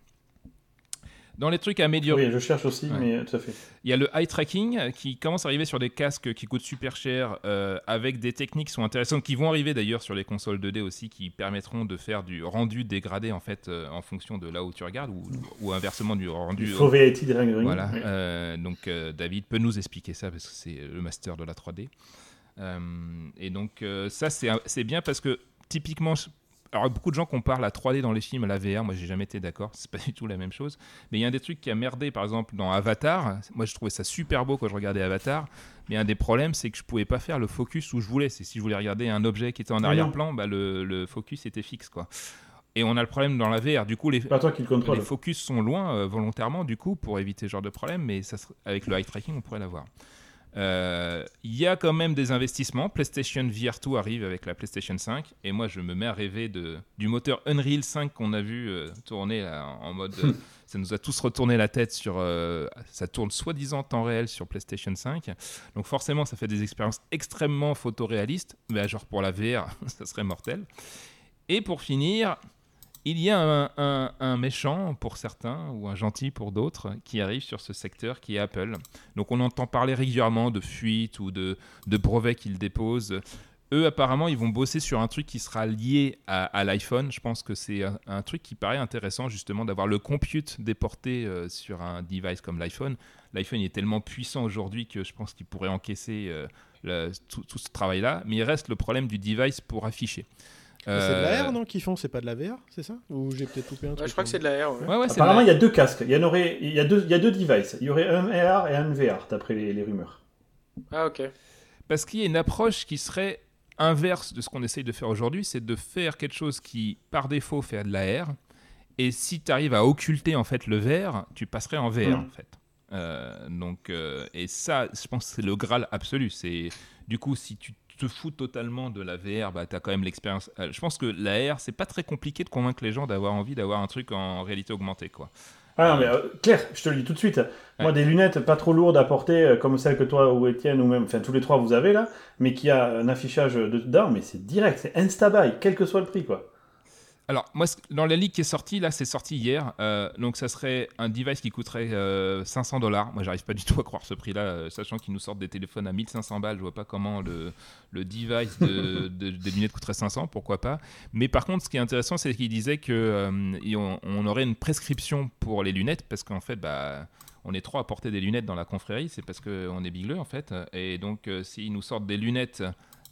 Dans les trucs améliorés. Oui, je cherche aussi, Ouais. mais euh, tout à fait. Il y a le eye tracking euh, qui commence à arriver sur des casques qui coûtent super cher, euh, avec des techniques qui sont intéressantes, qui vont arriver d'ailleurs sur les consoles 2D aussi, qui permettront de faire du rendu dégradé en fait euh, en fonction de là où tu regardes, ou, ou inversement du rendu. Du faux Ring. Voilà. Euh, donc euh, David peut nous expliquer ça parce que c'est le master de la 3D. Euh, et donc euh, ça c'est bien parce que typiquement, alors beaucoup de gens comparent la 3D dans les films à la VR. Moi j'ai jamais été d'accord. C'est pas du tout la même chose. Mais il y a un des trucs qui a merdé par exemple dans Avatar. Moi je trouvais ça super beau quand je regardais Avatar. Mais un des problèmes c'est que je pouvais pas faire le focus où je voulais. C'est si je voulais regarder un objet qui était en non. arrière-plan, bah, le, le focus était fixe quoi. Et on a le problème dans la VR. Du coup les, C'est pas toi qui le les focus sont loin euh, volontairement, du coup, pour éviter ce genre de problème, mais ça avec le eye tracking, on pourrait l'avoir. Euh, Il y a quand même des investissements. PlayStation VR 2 arrive avec la PlayStation 5, et moi, je me mets à rêver de, du moteur Unreal 5 qu'on a vu euh, tourner là, en mode. euh, ça nous a tous retourné la tête sur. euh, ça tourne soi-disant en temps réel sur PlayStation 5. Donc, forcément, ça fait des expériences extrêmement photoréalistes, mais genre pour la VR, ça serait mortel. Et pour finir, il y a un, méchant pour certains ou un gentil pour d'autres qui arrive sur ce secteur qui est Apple. Donc on entend parler régulièrement de fuites ou de, brevets qu'ils déposent. Eux, apparemment, ils vont bosser sur un truc qui sera lié à, l'iPhone. Je pense que c'est un, truc qui paraît intéressant, justement, d'avoir le compute déporté euh, sur un device comme l'iPhone. L'iPhone est tellement puissant aujourd'hui que je pense qu'il pourrait encaisser euh, tout ce travail-là. Mais il reste le problème du device pour afficher. C'est de Euh, la R, non, qu'ils font C'est pas de la VR, c'est ça? Ou j'ai peut-être loupé un truc Ouais, je crois que c'est de la R. ouais. Ouais, ouais, c'est Apparemment, il y a deux casques. Il y en aurait, il y a deux, il y a deux devices. Il y aurait un AR et un VR, d'après les, les rumeurs. Ah, ok. Parce qu'il y a une approche qui serait inverse de ce qu'on essaye de faire aujourd'hui, c'est de faire quelque chose qui, par défaut, fait de la R. Et si tu arrives à occulter en fait le VR, tu passerais en VR Mhm. en fait. Euh, donc, euh, et ça, je pense que c'est le Graal absolu. C'est du coup, si tu te fous totalement de la VR, bah, tu as quand même l'expérience. euh, je pense que la R, c'est pas très compliqué de convaincre les gens d'avoir envie d'avoir un truc en réalité augmentée. Quoi. Ah non, mais euh, Claire, je te le dis tout de suite. Moi, des lunettes pas trop lourdes à porter, euh, comme celles que toi ou Étienne, ou même, enfin, tous les trois vous avez là, mais qui a un affichage dedans, mais c'est direct, c'est insta-buy, quel que soit le prix, quoi. Alors, moi, dans la ligue qui est sortie, là, c'est sorti hier. euh, donc, ça serait un device qui coûterait euh, 500 dollars. Moi, j'arrive pas du tout à croire ce prix-là, euh, sachant qu'ils nous sortent des téléphones à 1500 balles. Je vois pas comment le, le device de, de- des lunettes coûterait 500, pourquoi pas. Mais par contre, ce qui est intéressant, c'est qu'il disait euh, et on, on aurait une prescription pour les lunettes, parce qu'en fait, bah. On est trois à porter des lunettes dans la confrérie, c'est parce qu'on est bigleux en fait. Et donc, euh, s'ils nous sortent des lunettes,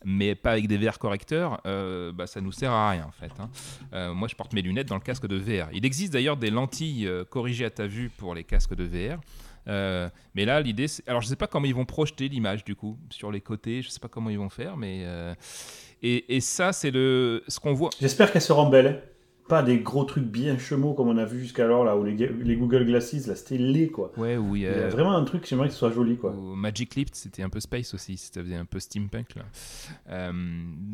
mais pas avec des verres correcteurs, euh, bah, ça nous sert à rien en fait. hein. Euh, moi, je porte mes lunettes dans le casque de VR. Il existe d'ailleurs des lentilles euh, corrigées à ta vue pour les casques de VR. Euh, mais là, l'idée, c'est... Alors, je sais pas comment ils vont projeter l'image, du coup, sur les côtés. Je sais pas comment ils vont faire, mais... Et, et ça, c'est le... ce qu'on voit... J'espère qu'elles seront belles. Pas des gros trucs bien chemaux comme on a vu jusqu'alors, là, où les, les Google Glasses, là, c'était laid, quoi. Ouais, où il y Il y a vraiment un truc, j'aimerais que ce soit joli, quoi. Magic Leap, c'était un peu space aussi, ça faisait un peu steampunk là. Euh,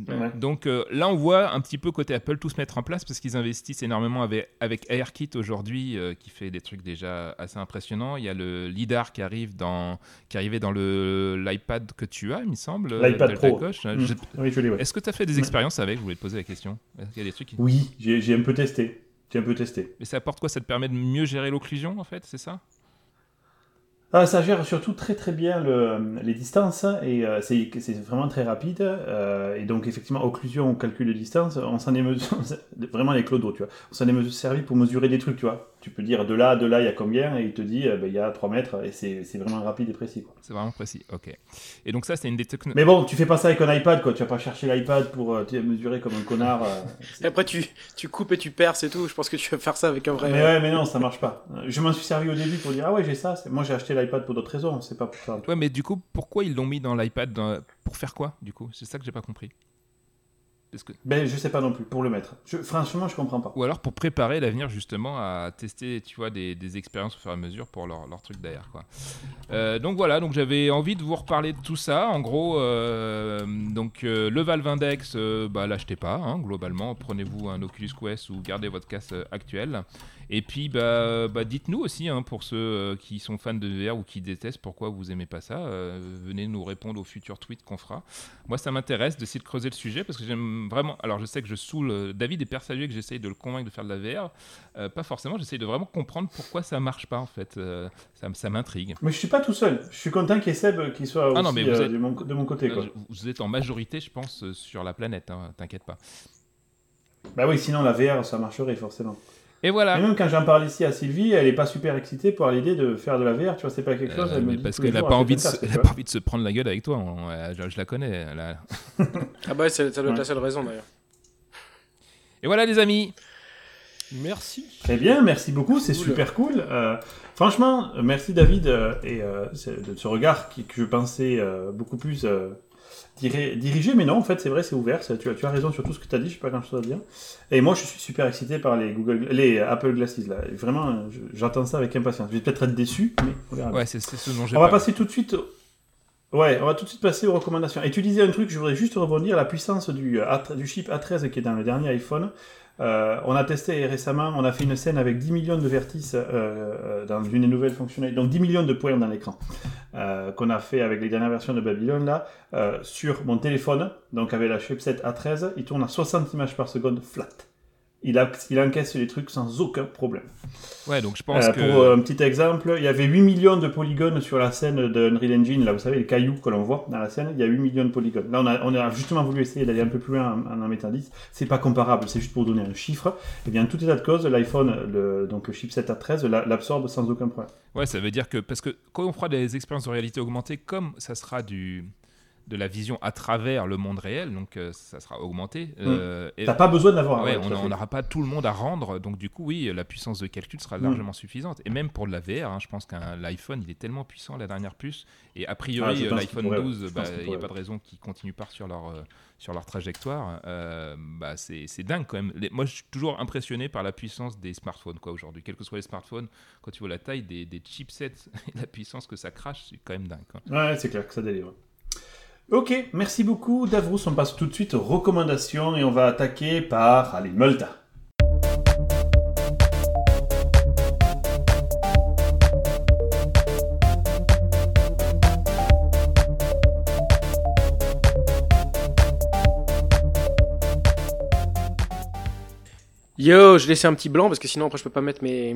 Ouais. Donc euh, là, on voit un petit peu côté Apple tout se mettre en place parce qu'ils investissent énormément avec, avec AirKit aujourd'hui, euh, qui fait des trucs déjà assez impressionnants. Il y a le lidar qui arrive dans, qui arrivait dans le l'iPad que tu as, il me semble. L'iPad Pro. gauche. Mm. Je- Oui, je l'ai, ouais. Est-ce que tu as fait des expériences avec? Je voulais te poser la question. Est-ce qu'il y a des trucs qui- Oui, j'ai j'ai un peu testé. J'ai un peu testé. Mais ça apporte quoi? Ça te permet de mieux gérer l'occlusion en fait, c'est ça? Ah, ça gère surtout très très bien le- les distances et euh, c'est vraiment très rapide. euh, et donc, effectivement, occlusion, on calcule les distances. On s'en est mesu- vraiment les clodos, tu vois. On s'en est servi pour mesurer des trucs, tu vois. Tu peux dire de là à de là, il y a combien et il te dit, euh, ben, il y a 3 mètres et c'est c'est vraiment rapide et précis. C'est vraiment précis. Ok. Et donc ça, c'est une des techno- Mais bon, tu fais pas ça avec un iPad, quoi. Tu vas pas chercher l'iPad pour euh, mesurer comme un connard. euh, Et après, tu, tu coupes et tu perds, c'est tout. Je pense que tu vas faire ça avec un vrai. Mais ouais, mais non, ça marche pas. Je m'en suis servi au début pour dire, ah ouais, j'ai ça. Moi, j'ai acheté l'iPad pour d'autres raisons, c'est pas pour ça. Ouais, mais du coup, pourquoi ils l'ont mis dans l'iPad dans- Pour faire quoi, du coup? C'est ça que j'ai pas compris. Est-ce que... Ben, je sais pas non plus, pour le mettre. Je, franchement, je comprends pas. Ou alors pour préparer l'avenir justement à tester, tu vois, des, des expériences au fur et à mesure pour leur, leur truc derrière, quoi. Euh, donc voilà, donc j'avais envie de vous reparler de tout ça. En gros, euh, donc euh, le Valve Index, bah l'achetez pas, hein, globalement. Prenez-vous un Oculus Quest ou gardez votre casse actuelle. Et puis, bah, bah, dites-nous aussi, hein, pour ceux qui sont fans de VR ou qui détestent, pourquoi vous aimez pas ça. Venez nous répondre aux futurs tweets qu'on fera. Moi, ça m'intéresse d'essayer de creuser le sujet parce que j'aime vraiment. Alors, je sais que je saoule. euh, David est persuadé que j'essaye de le convaincre de faire de la VR. Euh, pas forcément, j'essaye de vraiment comprendre pourquoi ça marche pas en fait. Euh, ça, m'intrigue. Mais je suis pas tout seul. Je suis content qu'il y ait Seb qui soit Ah non, aussi mais vous êtes- de, mon, de mon côté. Quoi. Vous êtes en majorité, je pense, sur la planète. hein, T'inquiète pas. Bah oui, sinon la VR, ça marcherait forcément. Et voilà. Et même quand j'en parle ici à Sylvie, elle est pas super excitée pour l'idée de faire de la VR. Tu vois, c'est pas quelque chose. Euh, elle me dit parce qu'elle n'a pas, envie de se- elle a pas envie de se prendre la gueule avec toi. on- euh, je, je la connais. Ah bah, c'est- ça doit être la seule raison d'ailleurs. Et voilà, les amis. Merci. Très bien, merci beaucoup, c'est Cool. super cool. Euh, franchement, merci David euh, et euh, de ce regard qui, que je pensais euh, beaucoup plus euh, dirigé, mais non, en fait, c'est vrai, c'est ouvert. Tu as, tu as raison sur tout ce que tu as dit, je sais pas grand chose à dire. Et moi, je suis super excité par les Google, les Apple Glasses là. Et vraiment, j'attends ça avec impatience. Je vais peut-être être déçu, mais on verra. bien. Ouais, c'est c'est ce dont j'ai On va passer tout de suite. Ouais, on va tout de suite passer aux recommandations. Et tu disais un truc, je voudrais juste rebondir la puissance du, euh, du chip A13 qui est dans le dernier iPhone. Euh, on a testé récemment, on a fait une scène avec 10 millions de vertices euh, euh, dans une nouvelle fonctionnalité, donc 10 millions de points dans l'écran, qu'on a fait avec les dernières versions de Babylon là, sur mon téléphone, donc avec la chipset A13, il tourne à 60 images par seconde flat. Il, a, il encaisse les trucs sans aucun problème. Ouais, donc je pense Euh, que. Pour euh, un petit exemple, il y avait 8 millions de polygones sur la scène de Unreal Engine, là vous savez, les cailloux que l'on voit dans la scène, il y a 8 millions de polygones. Là on a, on a justement voulu essayer d'aller un peu plus loin en, en en mettant 10. C'est pas comparable, c'est juste pour donner un chiffre. Et bien, en tout état de cause, l'iPhone, le, donc le chipset A13, la- l'absorbe sans aucun problème. Ouais, ça veut dire que. Parce que quand on fera des expériences de réalité augmentée, comme ça sera du de la vision à travers le monde réel, donc euh, ça sera augmenté. euh, et- T'as pas besoin d'avoir Ouais, ouais, on n'aura pas tout le monde à rendre, donc du coup, oui, la puissance de calcul sera Mm. largement suffisante. Et même pour de la VR, hein, je pense qu'un l'iPhone, il est tellement puissant, la dernière puce, et a priori, Ah, l'iPhone qu'il pourrait, 12, je bah, il n'y a pas de raison qu'ils continuent pas sur leur, euh, sur leur trajectoire. Euh, bah, c'est dingue quand même. Les- moi, je suis toujours impressionné par la puissance des smartphones, quoi, aujourd'hui. Quels que soient les smartphones, quand tu vois la taille des, des chipsets et la puissance que ça crache, c'est quand même dingue. quoi. Ouais, c'est clair que ça délivre. Ok, merci beaucoup Davrous. On passe tout de suite aux recommandations et on va attaquer par, allez, Multa. Yo, je laissais un petit blanc parce que sinon après je peux pas mettre mes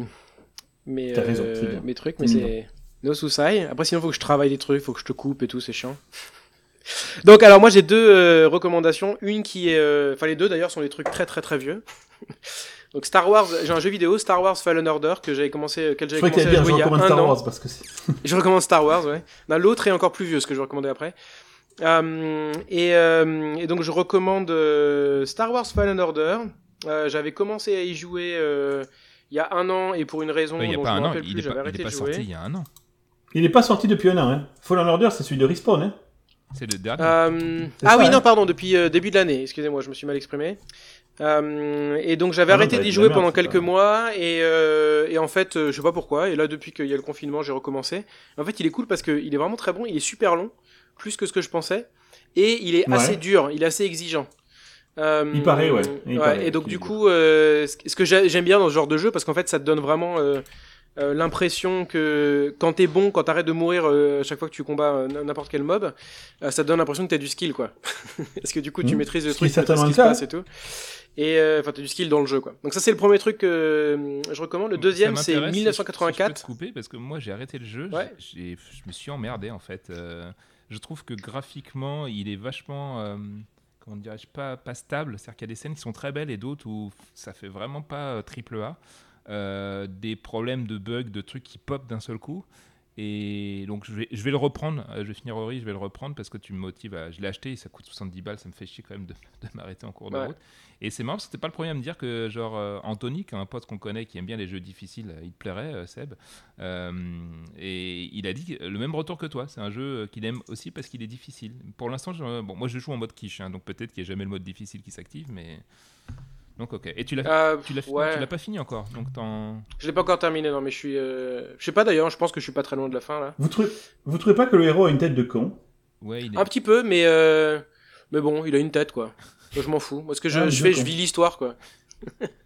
mes, raison, euh, mes trucs, mais C'est no susai. Après sinon faut que je travaille des trucs, faut que je te coupe et tout, c'est chiant. Donc alors moi j'ai deux euh, recommandations, une qui est, euh, enfin les deux d'ailleurs sont des trucs très très très vieux. Donc Star Wars, j'ai un jeu vidéo Star Wars Fallen Order que j'avais commencé, auquel Je j'avais commencé y a à bien, jouer je il y a recommande un Star an. Wars parce que c'est. Je recommande Star Wars, ouais. L'autre est encore plus vieux, ce que je vais recommander après. Euh, et, euh, et donc je recommande euh, Star Wars Fallen Order. Euh, j'avais commencé à y jouer euh, il y a un an et pour une raison Il n'y a dont pas je me an, plus, j'avais il arrêté est pas de jouer. sorti il y a un an. Il n'est pas sorti depuis un an. Hein. Fallen Order, c'est celui de Respawn. Hein. C'est le dernier. Euh, ah ça, oui, hein. non, pardon, depuis euh, début de l'année, excusez-moi, je me suis mal exprimé. Euh, et donc j'avais Ah arrêté bah, d'y jouer merde, pendant quelques mois et, euh, et en fait euh, je sais pas pourquoi et là depuis qu'il y a le confinement j'ai recommencé. En fait il est cool parce qu'il est vraiment très bon, il est super long, plus que ce que je pensais et il est Ouais. assez dur, il est assez exigeant. Euh, Il paraît, ouais. Il paraît et donc du coup euh, ce que j'ai- j'aime bien dans ce genre de jeu parce qu'en fait ça te donne vraiment euh, l'impression que quand t'es bon, quand t'arrêtes de mourir euh, à chaque fois que tu combats euh, n'importe quel mob, euh, ça te donne l'impression que t'as du skill quoi. Parce que du coup tu Mhm. maîtrises le Ce qui est truc, tu sais pas ce qui se passe et tout. Et euh, enfin t'as du skill dans le jeu quoi. Donc ça c'est le premier truc que je recommande. Le deuxième c'est m'intéresse, si je- si je peux 1984. te couper parce que moi j'ai arrêté le jeu, Ouais. je me suis emmerdé en fait. Euh, je trouve que graphiquement il est vachement, euh, comment dirais-je, pas, pas stable. C'est-à-dire qu'il y a des scènes qui sont très belles et d'autres où ça fait vraiment pas euh, triple A. Euh, des problèmes de bugs, de trucs qui pop d'un seul coup. Et donc je vais, je vais le reprendre, euh, je vais finir Ori, je vais le reprendre parce que tu me motives à... Je l'ai acheté, ça coûte 70 balles, ça me fait chier quand même de, de m'arrêter en cours de Ouais. route. Et c'est marrant parce que c'était pas le premier à me dire que genre euh, Anthony, qui est un pote qu'on connaît, qui aime bien les jeux difficiles, il te plairait, Seb. Euh, et il a dit le même retour que toi, c'est un jeu qu'il aime aussi parce qu'il est difficile. Pour l'instant, bon, moi je joue en mode quiche, hein, donc peut-être qu'il n'y a jamais le mode difficile qui s'active, mais... Donc ok. Et tu l'as Euh, tu l'as ouais. tu l'as pas fini encore, donc t'en... Je l'ai pas encore terminé, non, mais je suis. euh, Je sais pas d'ailleurs, je pense que je suis pas très loin de la fin là. Vous trouvez, vous trouvez pas que le héros a une tête de con? Ouais, il est... Un petit peu, mais. euh, Mais bon, il a une tête quoi. Moi, je m'en fous. Moi, ce que je, Ah, je fais, je d'accord. vis l'histoire quoi.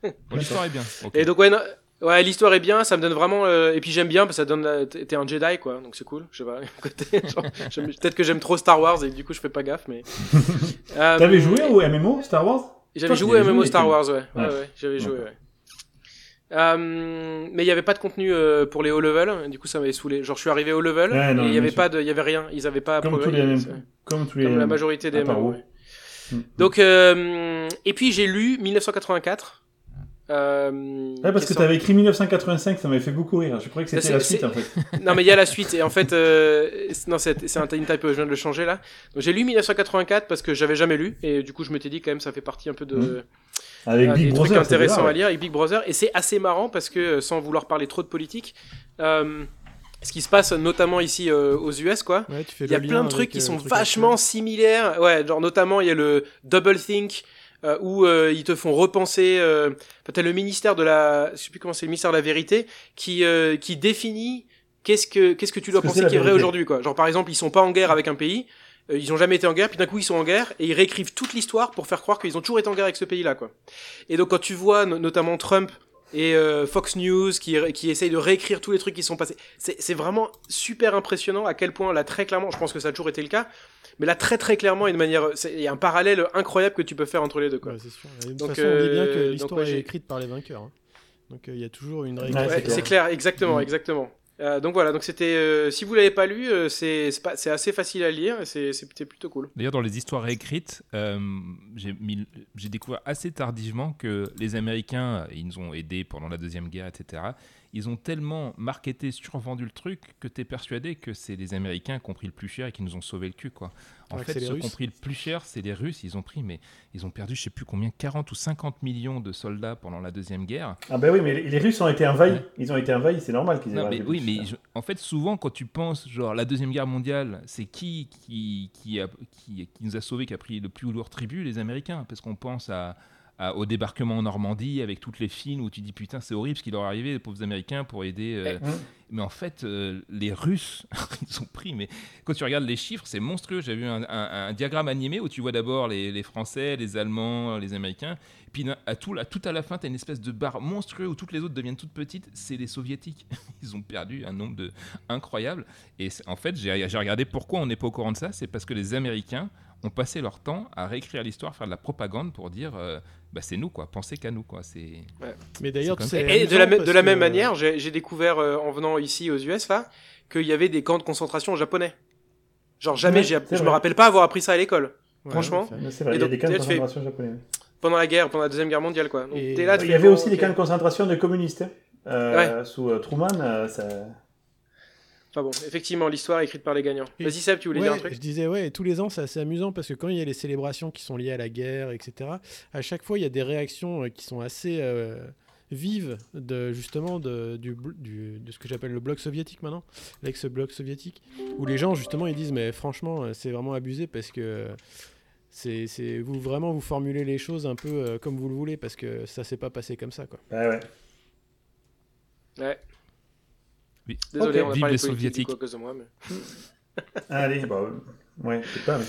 Bon, L'histoire est bien. Et donc, ouais, non- ouais l'histoire est bien, ça me donne vraiment. euh, Et puis j'aime bien parce que ça donne. la- T'es t'es un Jedi quoi, donc c'est cool. Je sais pas. côté, genre, j'aime- Peut-être que j'aime trop Star Wars et du coup je fais pas gaffe, mais. Euh, T'avais joué au MMO Star Wars? J'avais joué à MMO Star Wars, ouais. Ouais, Ouais. j'avais joué, ouais. Euh, mais il y avait pas de contenu euh, pour les haut level, du coup ça m'avait saoulé. Genre je suis arrivé au level il y bien avait sûr. pas de, il y avait rien, ils avaient pas Comme tous les MM Comme tous les comme la majorité des MMO. Ouais. Mm. Donc euh, et puis j'ai lu 1984. Euh, Ouais, parce que est t'avais écrit 1985, ça m'avait fait beaucoup rire. Je croyais que c'était la suite en fait. non, mais il y a la suite. Et en fait, euh, c'est- non, c'est un tiny type, je viens de le changer là. Donc j'ai lu 1984 parce que j'avais jamais lu. Et du coup, je m'étais dit quand même, ça fait partie un peu de, Mhm. Avec ah, Big des Brother. trucs intéressants là, à lire. Et Big Brother. Et c'est assez marrant parce que, euh, sans vouloir parler trop de politique, euh, ce qui se passe notamment ici euh, aux US, quoi. Ouais, tu Il y a le plein de trucs avec, qui euh, sont truc vachement similaires. Ouais, genre notamment il y a le double think euh, où euh, ils te font repenser. Euh, t'as le ministère de la, je sais plus comment c'est, le ministère de la vérité, qui euh, qui définit qu'est-ce que qu'est-ce que tu dois penser qui est vrai aujourd'hui, quoi. Genre par exemple ils sont pas en guerre avec un pays. euh, Ils ont jamais été en guerre, puis d'un coup ils sont en guerre et ils réécrivent toute l'histoire pour faire croire qu'ils ont toujours été en guerre avec ce pays-là, quoi. Et donc quand tu vois no- notamment Trump et euh, Fox News qui, qui essayent de réécrire tous les trucs qui sont passés. C'est vraiment super impressionnant à quel point, là, très clairement, je pense que ça a toujours été le cas, mais là, très très clairement, et de manière. c'est- Il y a un parallèle incroyable que tu peux faire entre les deux, quoi. Ouais, c'est sûr. De toute Donc, façon, on dit bien euh, que donc, l'histoire ouais, est écrite par les vainqueurs. hein. Donc euh, il y a toujours une règle. c'est Ouais, clair. c'est clair, exactement, Mm. exactement. Euh, donc voilà, donc c'était. euh, si vous l'avez pas lu, euh, c'est assez facile à lire et c'est plutôt cool. D'ailleurs, dans les histoires écrites, j'ai découvert assez tardivement que les Américains, ils nous ont aidés pendant la Deuxième Guerre, etc. Ils ont tellement marketé, survendu le truc que tu es persuadé que c'est les Américains qui ont pris le plus cher et qui nous ont sauvé le cul. Quoi. En Ouais, fait, ceux qui ont pris le plus cher, c'est les Russes. Ils ont pris, mais ils ont perdu, je sais plus combien, 40 ou 50 millions de soldats pendant la Deuxième Guerre. Ah ben oui, mais les Russes ont été envahis. Ouais. Ils ont été envahis, c'est normal qu'ils aient Non, mais oui, plus, mais je- en fait, souvent, quand tu penses, genre, la Deuxième Guerre mondiale, c'est qui qui, qui, a- qui, qui nous a sauvés, qui a pris le plus lourd tribut Les Américains? Parce qu'on pense à- au débarquement en Normandie, avec toutes les films où tu dis, putain, c'est horrible ce qui leur est arrivé, les pauvres Américains, pour aider. euh, Mm. Mais en fait, euh, les Russes, ils ont pris. Mais quand tu regardes les chiffres, c'est monstrueux. J'ai vu un, un- un diagramme animé où tu vois d'abord les, les Français, les Allemands, les Américains. Puis à tout, à la fin, tu as une espèce de barre monstrueux où toutes les autres deviennent toutes petites. C'est les Soviétiques. Ils ont perdu un nombre de incroyable. Et en fait, j'ai j'ai regardé pourquoi on n'est pas au courant de ça. C'est parce que les Américains ont passé leur temps à réécrire l'histoire, faire de la propagande pour dire euh, bah, c'est nous, quoi. Pensez qu'à nous, quoi. C'est. Mais d'ailleurs, Et, de la, de la que- même manière, j'ai j'ai découvert euh, en venant ici aux US là qu'il y avait des camps de concentration japonais. Genre jamais, Ouais, je me rappelle pas avoir appris ça à l'école. Ouais, franchement, C'est vrai, Et il y a des camps de fais- concentration japonais. Pendant la guerre, pendant la deuxième guerre mondiale, quoi. Donc Et- t'es là, tu Il y avait bon, aussi des camps de concentration de communistes. hein. Euh, Sous euh, Truman, euh, ça... Enfin bon, effectivement, l'histoire est écrite par les gagnants. Vas-y Seb, tu voulais Ouais, dire un truc? Je disais, ouais, et tous les ans, c'est assez amusant parce que quand il y a les célébrations qui sont liées à la guerre, etc., à chaque fois, il y a des réactions euh, qui sont assez euh, vives de, justement de, du, de ce que j'appelle le bloc soviétique maintenant, l'ex-bloc soviétique, où les gens, justement, ils disent, mais franchement, euh, c'est vraiment abusé parce que. C'est, c'est- vous vraiment vous formulez les choses un peu euh, comme vous le voulez parce que ça s'est pas passé comme ça quoi. Ouais, ouais. Ouais. Oui. Désolé, Ok. on a Vive les soviétiques. cause de moi. Mais... Allez, bah, ouais, je sais pas. mais-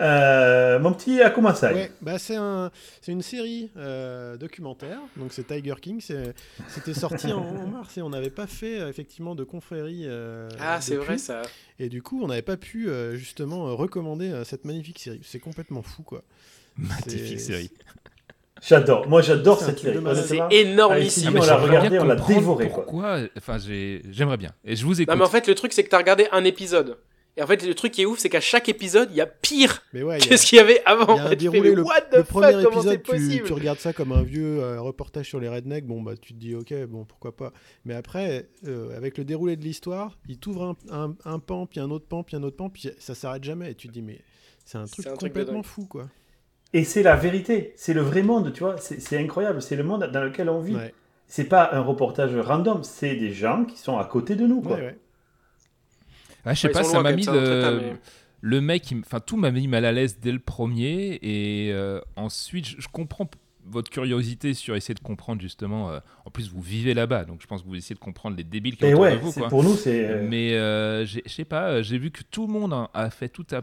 Euh, mon petit Akumasai. Ouais, bah c'est un, c'est une série euh, documentaire, donc c'est Tiger King. c'est- C'était sorti en, en mars et on n'avait pas fait euh, effectivement de confrérie. euh, Ah, c'est vrai ça. Et du coup, on n'avait pas pu euh, justement recommander euh, cette magnifique série. C'est complètement fou, quoi. Magnifique C'est- série. J'adore. Moi, j'adore cette série. C'est énormissime. Ah, mais on l'a regardé, on l'a dévoré, quoi. Pourquoi Enfin, j'ai- j'aimerais bien. Et je vous écoute. Non mais en fait le truc c'est que t'as regardé un épisode Et en fait, le truc qui est ouf, c'est qu'à chaque épisode, il y a pire Mais ouais, il y a- que ce qu'il y avait avant. y a un fais, Le, what the le fuck, premier épisode, tu, tu regardes ça comme un vieux euh, reportage sur les rednecks. Bon, bah, tu te dis, ok, bon, pourquoi pas. Mais après, euh, avec le déroulé de l'histoire, il t'ouvre un, un, un pan, puis un autre pan, puis un autre pan, puis ça s'arrête jamais. Et tu te dis, mais c'est un truc un complètement fou, quoi. Et c'est la vérité, c'est le vrai monde, tu vois, c'est c'est incroyable, c'est le monde dans lequel on vit. Ouais, C'est pas un reportage random, c'est des gens qui sont à côté de nous, quoi. ouais, ouais. Ah, je sais pas, ça m'a mis un le, traitement, mais- le mec, il enfin tout m'a mis mal à l'aise dès le premier et euh, ensuite je, je comprends votre curiosité sur essayer de comprendre justement. euh, en plus, vous vivez là-bas, donc je pense que vous essayez de comprendre les débiles qui Et autour ouais, de vous, quoi. pour nous, c'est. euh, Mais euh, je sais pas, j'ai vu que tout le monde a, a fait tout à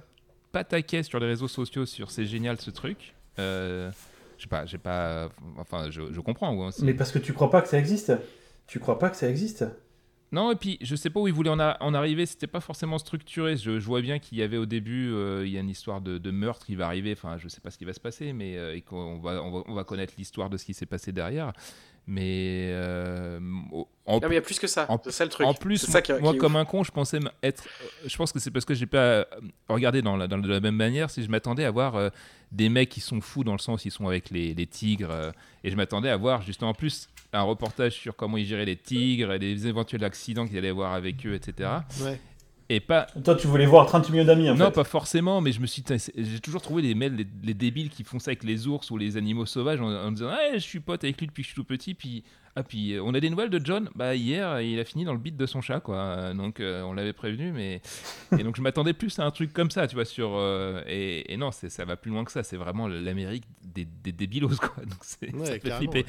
pataquet sur les réseaux sociaux sur c'est génial ce truc. Euh, je sais pas, j'ai pas, enfin je, je comprends. ouais, c'est- Mais parce que tu crois pas que ça existe. Tu crois pas que ça existe. Non, et puis je sais pas où ils voulaient en, a- en arriver, c'était pas forcément structuré. Je, je vois bien qu'il y avait au début, euh, il y a une histoire de, de meurtre qui va arriver, enfin je sais pas ce qui va se passer, mais euh, et qu'on va, on va, on va connaître l'histoire de ce qui s'est passé derrière. Mais euh, en, Non, mais il y a plus que ça. C'est ça le truc. en plus, c'est ça qui, moi qui comme ouf. un con, je pensais m- être. Je pense que c'est parce que j'ai pas euh, regardé dans la, dans- de la même manière, si je m'attendais à voir euh, des mecs qui sont fous dans le sens ils sont avec les, les tigres, euh, et je m'attendais à voir justement en plus un reportage sur comment ils géraient les tigres et les éventuels accidents qu'ils allaient avoir avec eux, etc. Ouais. Et pas. Toi, tu voulais voir 30 millions d'amis, en non, fait. pas forcément, mais je me suis, j'ai toujours trouvé les mails, les, les débiles qui font ça avec les ours ou les animaux sauvages en, en disant, ah, je suis pote avec lui depuis que je suis tout petit, puis ah puis euh, on a des nouvelles de John. Bah hier, il a fini dans le beat de son chat, quoi. Donc euh, on l'avait prévenu, mais et donc je m'attendais plus à un truc comme ça, tu vois, sur euh, et, et non, ça va plus loin que ça. C'est vraiment l'Amérique des, des débilos, quoi. Donc c'est, Ouais, ça fait flipper.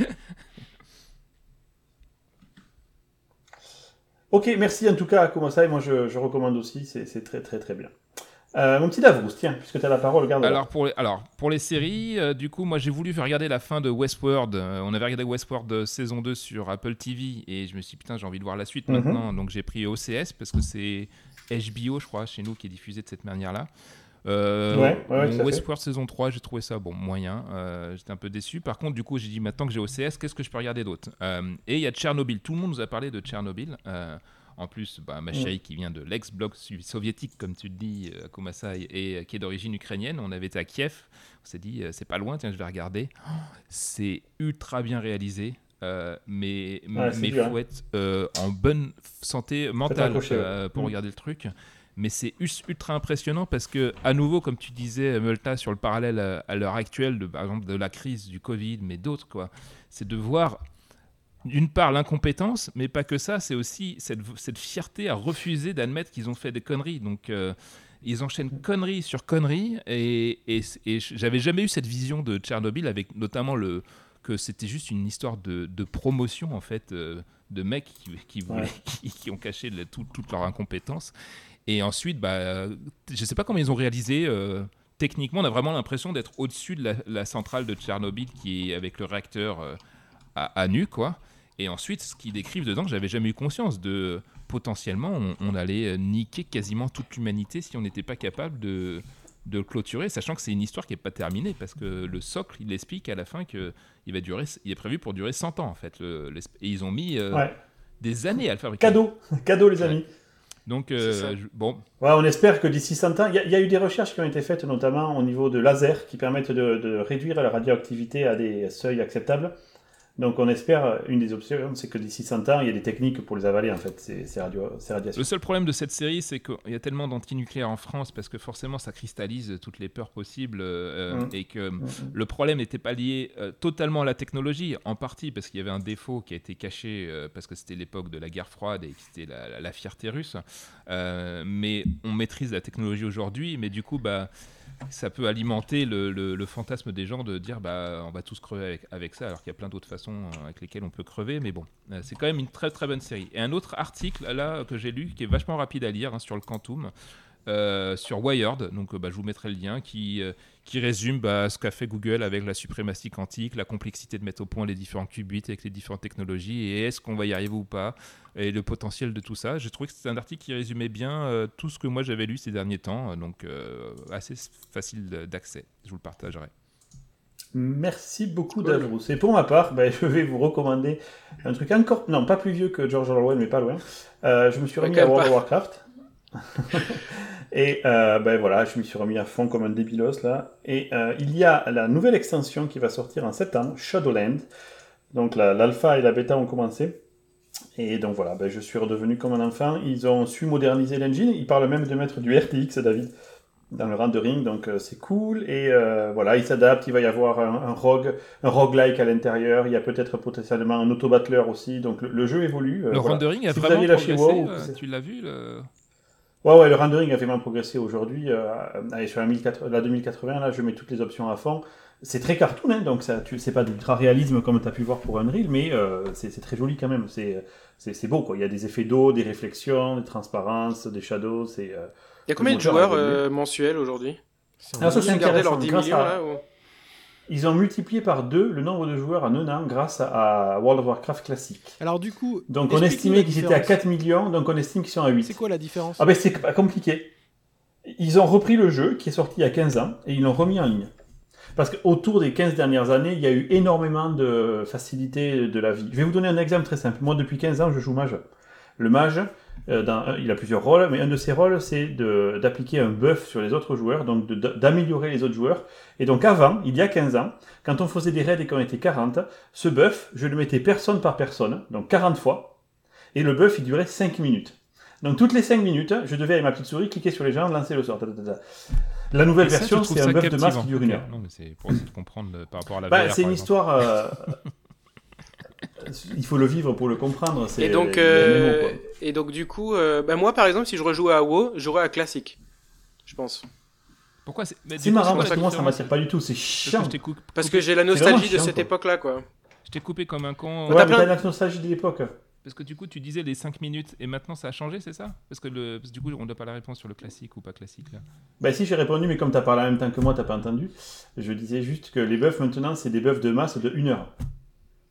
Ok, merci en tout cas à Komosai. Moi, je, je recommande aussi. C'est très, très, très bien. Euh, mon petit Davros, tiens, puisque tu as la parole, regarde. Alors pour les, alors pour les séries, euh, du coup, moi j'ai voulu regarder la fin de Westworld. Euh, on avait regardé Westworld saison 2 sur Apple TV et je me suis dit putain, j'ai envie de voir la suite Mhm. maintenant. Donc j'ai pris OCS parce que c'est HBO, je crois, chez nous qui est diffusé de cette manière-là. Euh, Ouais, ouais, à. Westworld saison 3, j'ai trouvé ça bon moyen. Euh, J'étais un peu déçu. Par contre, du coup, j'ai dit maintenant que j'ai OCS, qu'est-ce que je peux regarder d'autre? Euh, Et il y a Tchernobyl. Tout le monde nous a parlé de Tchernobyl. Euh, en plus, bah, ma Mm. chérie qui vient de l'ex-bloc soviétique, comme tu le dis, Komasai, et qui est d'origine ukrainienne, on avait été à Kiev. On s'est dit, c'est pas loin, tiens, je vais regarder. Oh, c'est ultra bien réalisé. euh, mais Ouais, mais dur, hein. faut être euh, en bonne santé mentale ouais. pour Mm. regarder le truc. Mais c'est ultra impressionnant parce que, à nouveau, comme tu disais, Multa, sur le parallèle à, à l'heure actuelle, de, par exemple, de la crise du Covid, mais d'autres, quoi, c'est de voir d'une part l'incompétence, mais pas que ça, c'est aussi cette, cette fierté à refuser d'admettre qu'ils ont fait des conneries. Donc, euh, ils enchaînent conneries sur conneries, et, et, et j'avais jamais eu cette vision de Tchernobyl, avec notamment le que c'était juste une histoire de, de promotion, en fait, euh, de mecs qui, qui, voulaient- Ouais. qui, qui ont caché le- tout- toute leur incompétence. Et ensuite, bah, je sais pas comment ils ont réalisé. euh, techniquement, on a vraiment l'impression d'être au-dessus de la, la centrale de Tchernobyl qui est avec le réacteur euh, à, à nu, quoi. Et ensuite, ce qu'ils décrivent dedans, j'avais jamais eu conscience de potentiellement, on, on allait euh, niquer quasiment toute l'humanité si on n'était pas capable de, de le clôturer, sachant que c'est une histoire qui n'est pas terminée, parce que le socle, il explique à la fin que il va durer, il est prévu pour durer 100 ans en fait. le- et ils ont mis euh, Ouais. des années à le fabriquer. Cadeau, cadeau, les amis. Donc, euh, je- bon, Ouais, on espère que d'ici 100 ans, il y, a- il y a eu des recherches qui ont été faites notamment au niveau de laser qui permettent de, de réduire la radioactivité à des seuils acceptables. Donc on espère, une des options, c'est que d'ici 100 ans, il y a des techniques pour les avaler en fait, ces, ces, radio, ces radiations. Le seul problème de cette série, c'est qu'il y a tellement d'antinucléaires en France parce que forcément ça cristallise toutes les peurs possibles euh, Mm. et que Mhm. le problème n'était pas lié euh, totalement à la technologie, en partie parce qu'il y avait un défaut qui a été caché euh, parce que c'était l'époque de la guerre froide et que c'était la, la- la fierté russe. Mais on maîtrise la technologie aujourd'hui, mais du coup, bah, ça peut alimenter le, fantasme des gens de dire bah, on va tous crever avec, avec ça, alors qu'il y a plein d'autres façons euh, avec lesquelles on peut crever. Mais bon, euh, c'est quand même une très très bonne série. Et un autre article là que j'ai lu qui est vachement rapide à lire hein, sur le quantum. Euh, sur Wired, donc euh, bah, je vous mettrai le lien, qui, euh, qui résume bah, ce qu'a fait Google avec la suprématie quantique, la complexité de mettre au point les différents qubits avec les différentes technologies, et est-ce qu'on va y arriver ou pas, et le potentiel de tout ça. J'ai trouvé que c'était un article qui résumait bien euh, tout ce que moi j'avais lu ces derniers temps, donc euh, assez facile d'accès. Je vous le partagerai. Merci beaucoup Davros. Et pour ma part, ben, je vais vous recommander un truc encore, non pas plus vieux que George Orwell, mais pas loin. Euh, je me suis remis à World of Warcraft. Et euh, ben voilà, je me suis remis à fond comme un débilos là. Et euh, il y a la nouvelle extension qui va sortir en septembre, Shadowland. Donc la- l'alpha et la bêta ont commencé. Et donc voilà, ben, je suis redevenu comme un enfant. Ils ont su moderniser l'engine. Ils parlent même de mettre du RTX, David, dans le rendering. Donc euh, c'est cool. Et voilà, ils s'adaptent. Il va y avoir un, un rogue, un roguelike à l'intérieur. Il y a peut-être potentiellement un auto-battler aussi. Donc le, le jeu évolue. Le voilà. rendering a Si vraiment progressé. WoW, tu l'as vu le... Ouais, ouais, le rendering a vraiment progressé aujourd'hui. Euh, allez, sur la, 1080 la 2080, là, je mets toutes les options à fond. C'est très cartoon, hein, donc ça, tu, c'est pas d'ultra réalisme comme tu as pu voir pour Unreal, mais euh, c'est, c'est très joli quand même. C'est, c'est, c'est beau, quoi. Il y a des effets d'eau, des réflexions, des transparences, des shadows. C'est, euh, Il y a combien de joueurs euh, mensuels aujourd'hui? C'est Ah, ça, Ils c'est ont gardé leurs intéressant. 10 Grâce millions à- là ou... Ils ont multiplié par deux le nombre de joueurs en un an grâce à, à World of Warcraft classique. Alors du coup, Donc on estimait qu'ils étaient à différence. 4 millions, donc on estime qu'ils sont à 8. C'est quoi la différence Ah ben c'est pas compliqué. Ils ont repris le jeu qui est sorti il y a 15 ans et ils l'ont remis en ligne. Parce qu'autour des 15 dernières années, il y a eu énormément de facilité de la vie. Je vais vous donner un exemple très simple. Moi, depuis 15 ans, je joue mage. Le mage, dans- il a plusieurs rôles, mais un de ses rôles, c'est d'appliquer un buff sur les autres joueurs, donc d'améliorer les autres joueurs. Et donc avant, il y a 15 ans, quand on faisait des raids et qu'on était 40, ce buff, je le mettais personne par personne, donc 40 fois, et le buff, il durait 5 minutes. Donc toutes les 5 minutes, je devais avec ma petite souris cliquer sur les gens, lancer le sort. ta, ta, ta, ta. La nouvelle ça, version, c'est un buff de masse qui dure une heure. Non, mais c'est pour essayer de comprendre le- par rapport à la Bah, c'est une exemple. histoire. euh, il faut le vivre pour le comprendre. c'est- Et donc, euh, et donc du coup, euh, bah, moi par exemple, si je rejoue à WoW, je jouerais à classique. Je pense. Pourquoi c'est marrant parce que moi ça m'attire pas du tout, c'est Parce que chiant. Parce que j'ai la nostalgie de cette quoi. époque-là, quoi. je t'ai coupé comme un con. Ouais, t'as mais plein- t'as la nostalgie de l'époque. Parce que du coup, tu disais les 5 minutes et maintenant ça a changé, c'est ça? Parce que, le... parce que du coup, on n'a pas la réponse sur le classique ou pas classique là. Bah si j'ai répondu, mais comme t'as parlé en même temps que moi, t'as pas entendu. Je disais juste que les buffs maintenant, c'est des buffs de masse de 1 heure.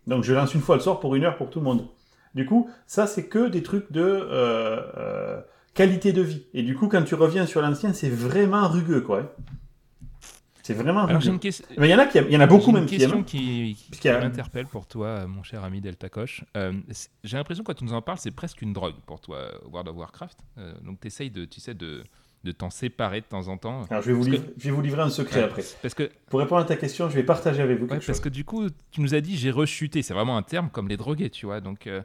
Donc je lance une fois le sort pour une heure pour tout le monde. Du coup, ça c'est que des trucs de euh, euh, qualité de vie. Et du coup, quand tu reviens sur l'ancien, c'est vraiment rugueux, quoi. hein. C'est vraiment Alors rugueux. une, question- Mais il y en a qui il y en a beaucoup même qui question aiment. qui, qui Puisqu'il y a- m'interpelle pour toi, mon cher ami Delta Coche. Euh, j'ai l'impression que quand tu nous en parles, c'est presque une drogue pour toi, World of Warcraft. Donc t'essayes de, tu sais, de, de t'en séparer de temps en temps. Alors je vais, vous Parce que- livrer, je vais vous livrer un secret Ouais. après. Parce que Pour répondre à ta question, je vais partager avec vous Ouais, quelque parce chose. que du coup, tu nous as dit j'ai rechuté. C'est vraiment un terme comme les drogués, tu vois. Donc, euh,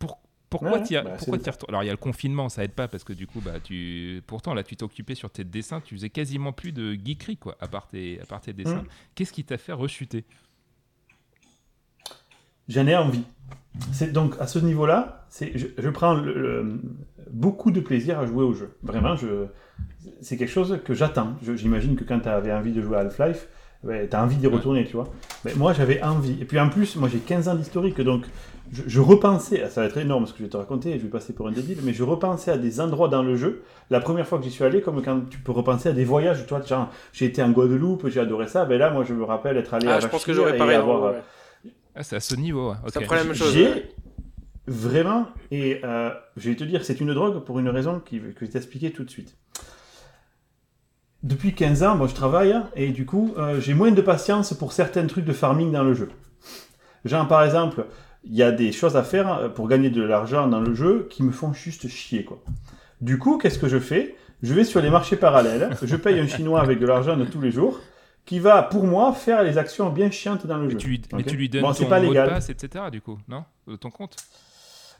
pour, pourquoi Ouais, t'y bah, retourné Alors, il y a le confinement, ça aide pas parce que du coup, bah, tu. Pourtant, là, tu t'occupais sur tes dessins. Tu faisais quasiment plus de geekery, quoi, à part tes, à part tes dessins. Mm. Qu'est-ce qui t'a fait rechuter? J'en ai envie. C'est donc à ce niveau-là, je, je prends le- le- beaucoup de plaisir à jouer au jeu. Vraiment, je c'est quelque chose que j'attends. J'imagine que quand tu avais envie de jouer à Half-Life, ouais, tu as envie d'y retourner, tu vois. Mais moi, j'avais envie. Et puis en plus, moi, j'ai 15 ans d'historique, donc je, je repensais, ça va être énorme ce que je vais te raconter, je vais passer pour un débile, mais je repensais à des endroits dans le jeu, la première fois que j'y suis allé, comme quand tu peux repenser à des voyages, tu vois, genre, j'ai été en Guadeloupe, j'ai adoré ça, ben là, moi, je me rappelle être allé à Ah, je pense que j'aurais et avoir, ouais. Ah, c'est à ce niveau. ouais. Ok. Ça ferait la même chose. j'ai vraiment, et euh, je vais te dire, c'est une drogue pour une raison qui, que je vais t'expliquer tout de suite. Depuis 15 ans, moi je travaille, et du coup, euh, j'ai moins de patience pour certains trucs de farming dans le jeu. Genre, par exemple, il y a des choses à faire euh, pour gagner de l'argent dans le jeu qui me font juste chier, quoi. Du coup, qu'est-ce que je fais? Je vais sur les marchés parallèles, je paye un chinois avec de l'argent de tous les jours, qui va, pour moi, faire les actions bien chiantes dans le Mais jeu. tu, lui, mais tu lui donnes Bon, ton pas mot de passe, etc. Du coup, non De ton compte?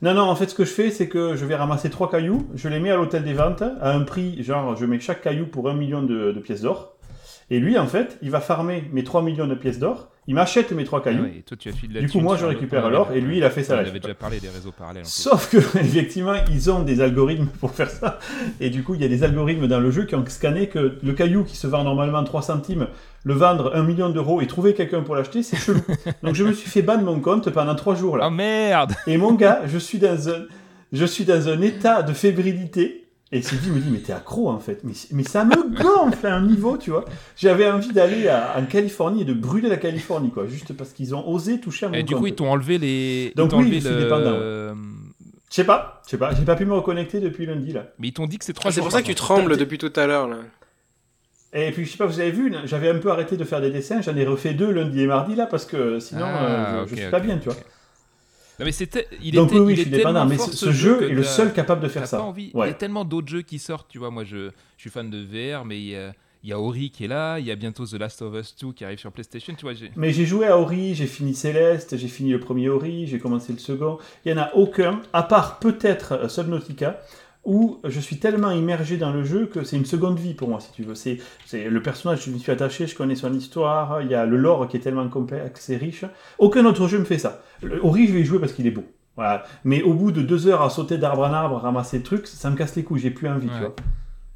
Non, non, en fait, ce que je fais, c'est que je vais ramasser trois cailloux, je les mets à l'hôtel des ventes, à un prix, genre, je mets chaque caillou pour un million de, de pièces d'or. Et lui, en fait, il va farmer mes 3 millions de pièces d'or, il m'achète mes trois Ah cailloux. ouais, et toi, tu as fait de la Du coup, moi, je récupère l'or, et lui, il a fait ça. On avait déjà parlé des réseaux parallèles. en. Sauf que, effectivement, ils ont des algorithmes pour faire ça. Et du coup, il y a des algorithmes dans le jeu qui ont scanné que le caillou qui se vend normalement 3 centimes, le vendre 1 million d'euros et trouver quelqu'un pour l'acheter, c'est chelou. Donc, je me suis fait ban de mon compte pendant 3 jours là. Oh merde Et mon gars, je suis dans un, je suis dans un état de fébrilité. Et Sylvie me dit, mais t'es accro en fait. Mais, mais ça me gonfle à un niveau, tu vois. J'avais envie d'aller à- en Californie et de brûler la Californie, quoi. Juste parce qu'ils ont osé toucher à mon Et du compte. coup, ils t'ont enlevé les. Donc oui, enlevé je suis le- dépendant, ouais. Je sais pas, je sais pas. J'ai pas pu me reconnecter depuis lundi, là. Mais ils t'ont dit que c'est trois Ah, c'est pour ça que tu trembles depuis tout à l'heure, là. Et puis, je sais pas, vous avez vu, j'avais un peu arrêté de faire des dessins. J'en ai refait deux lundi et mardi, là, parce que sinon, Ah, euh, je, je ok, suis pas bien, tu vois. Non, mais c'était, il Donc était, oui, oui, il je suis mais ce, ce jeu est le seul capable de faire ça. pas envie. Il y a tellement d'autres jeux qui sortent, tu vois. Moi, je, je suis fan de VR, mais il y a, il y a Ori qui est là. Il y a bientôt The Last of Us 2 qui arrive sur PlayStation. Tu vois. Mais j'ai joué à Ori, j'ai fini Céleste, j'ai fini le premier Ori, j'ai commencé le second. Il n'y en a aucun, à part peut-être euh, Subnautica, où je suis tellement immergé dans le jeu que c'est une seconde vie pour moi, si tu veux. C'est, c'est le personnage, je me suis attaché, je connais son histoire, il y a le lore qui est tellement complexe et riche. Aucun autre jeu me fait ça. Le Ori, je vais y jouer parce qu'il est beau. Voilà. Mais au bout de deux heures à sauter d'arbre en arbre, à ramasser des trucs, ça me casse les couilles, j'ai plus envie, tu vois.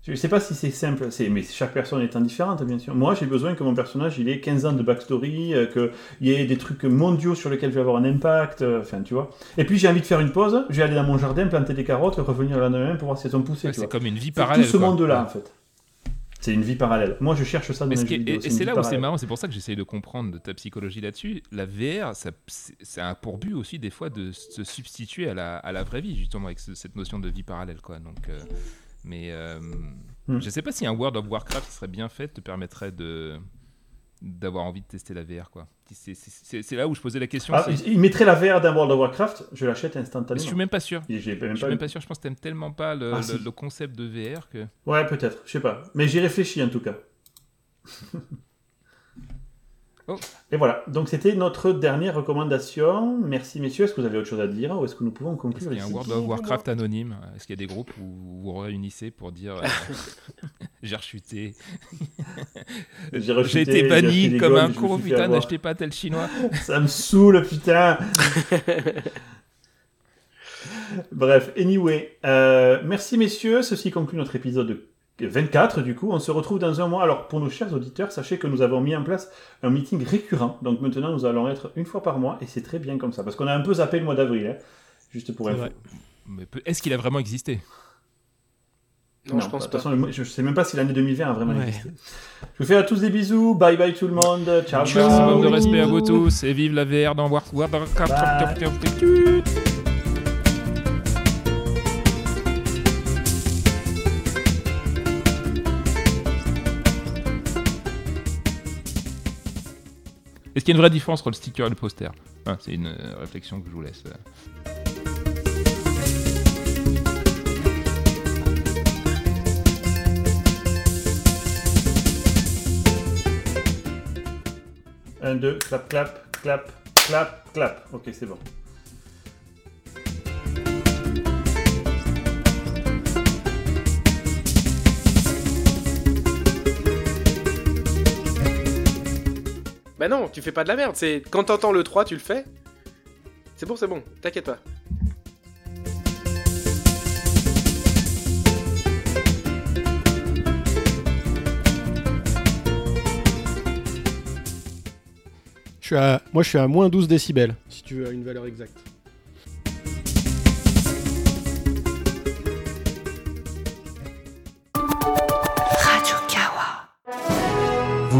Je sais pas si c'est simple, c'est, mais chaque personne étant différente, bien sûr. Moi, j'ai besoin que mon personnage, il ait 15 ans de backstory, euh, qu'il y ait des trucs mondiaux sur lesquels je vais avoir un impact, euh, enfin, tu vois. Et puis, j'ai envie de faire une pause, je vais aller dans mon jardin, planter des carottes, revenir le lendemain pour voir si elles ont poussé, Ouais, c'est comme une vie C'est parallèle. tout ce monde-là, Ouais. en fait. C'est une vie parallèle. Moi, je cherche ça dans les est- vidéo. et c'est là où c'est marrant, c'est pour ça que j'essaye de comprendre de ta psychologie là-dessus. La VR, ça, c'est c'est un pour but aussi des fois de se substituer à la, à la vraie vie, justement, avec ce- cette notion de vie parallèle. Quoi. Donc, euh, mais euh, Hmm. je sais pas si un World of Warcraft serait bien fait te permettrait de d'avoir envie de tester la VR. quoi. C'est- là où je posais la question. Ah, il mettrait la VR d'un World of Warcraft, je l'achète mais instantanément. je suis même pas sûr. Même Je suis pas même eu. pas sûr. Je pense que t'aimes tellement pas le, Ah, le- si. le concept de VR que. Ouais, peut-être, je sais pas. Mais j'y réfléchis en tout cas. Oh. Et voilà, donc c'était notre dernière recommandation. Merci messieurs, est-ce que vous avez autre chose à dire ou est-ce que nous pouvons Est-ce conclure qu'il y a un World of Warcraft anonyme? Est-ce qu'il y a des groupes où vous vous réunissez pour dire euh, j'ai rechuté, J'ai été banni comme un con, putain, n'achetez pas tel chinois. Ça me saoule, putain Bref, anyway, euh, merci messieurs, ceci conclut notre épisode 24 du coup. On se retrouve dans un mois. Alors pour nos chers auditeurs, sachez que nous avons mis en place un meeting récurrent. Donc maintenant nous allons être une fois par mois et c'est très bien comme ça. Parce qu'on a un peu zappé le mois d'avril, hein, juste pour info. Mais Est-ce qu'il a vraiment existé? Non, je pense de toute façon, je sais même pas si l'année 2020 a vraiment Ouais. existé. Je vous fais à tous des bisous. Bye bye tout le monde. Ciao, ciao. Maximum de respect à vous tous et vive la VR dans Warcraft. Est-ce qu'il y a une vraie différence entre le sticker et le poster C'est une euh, réflexion que je vous laisse. euh. Un, deux, clap, clap, clap, clap, clap. Ok, c'est bon. Bah non, tu fais pas de la merde. C'est quand t'entends le 3, tu le fais. C'est bon, c'est bon. T'inquiète pas. Je suis à, moi, je suis à moins 12 décibels, si tu veux une valeur exacte.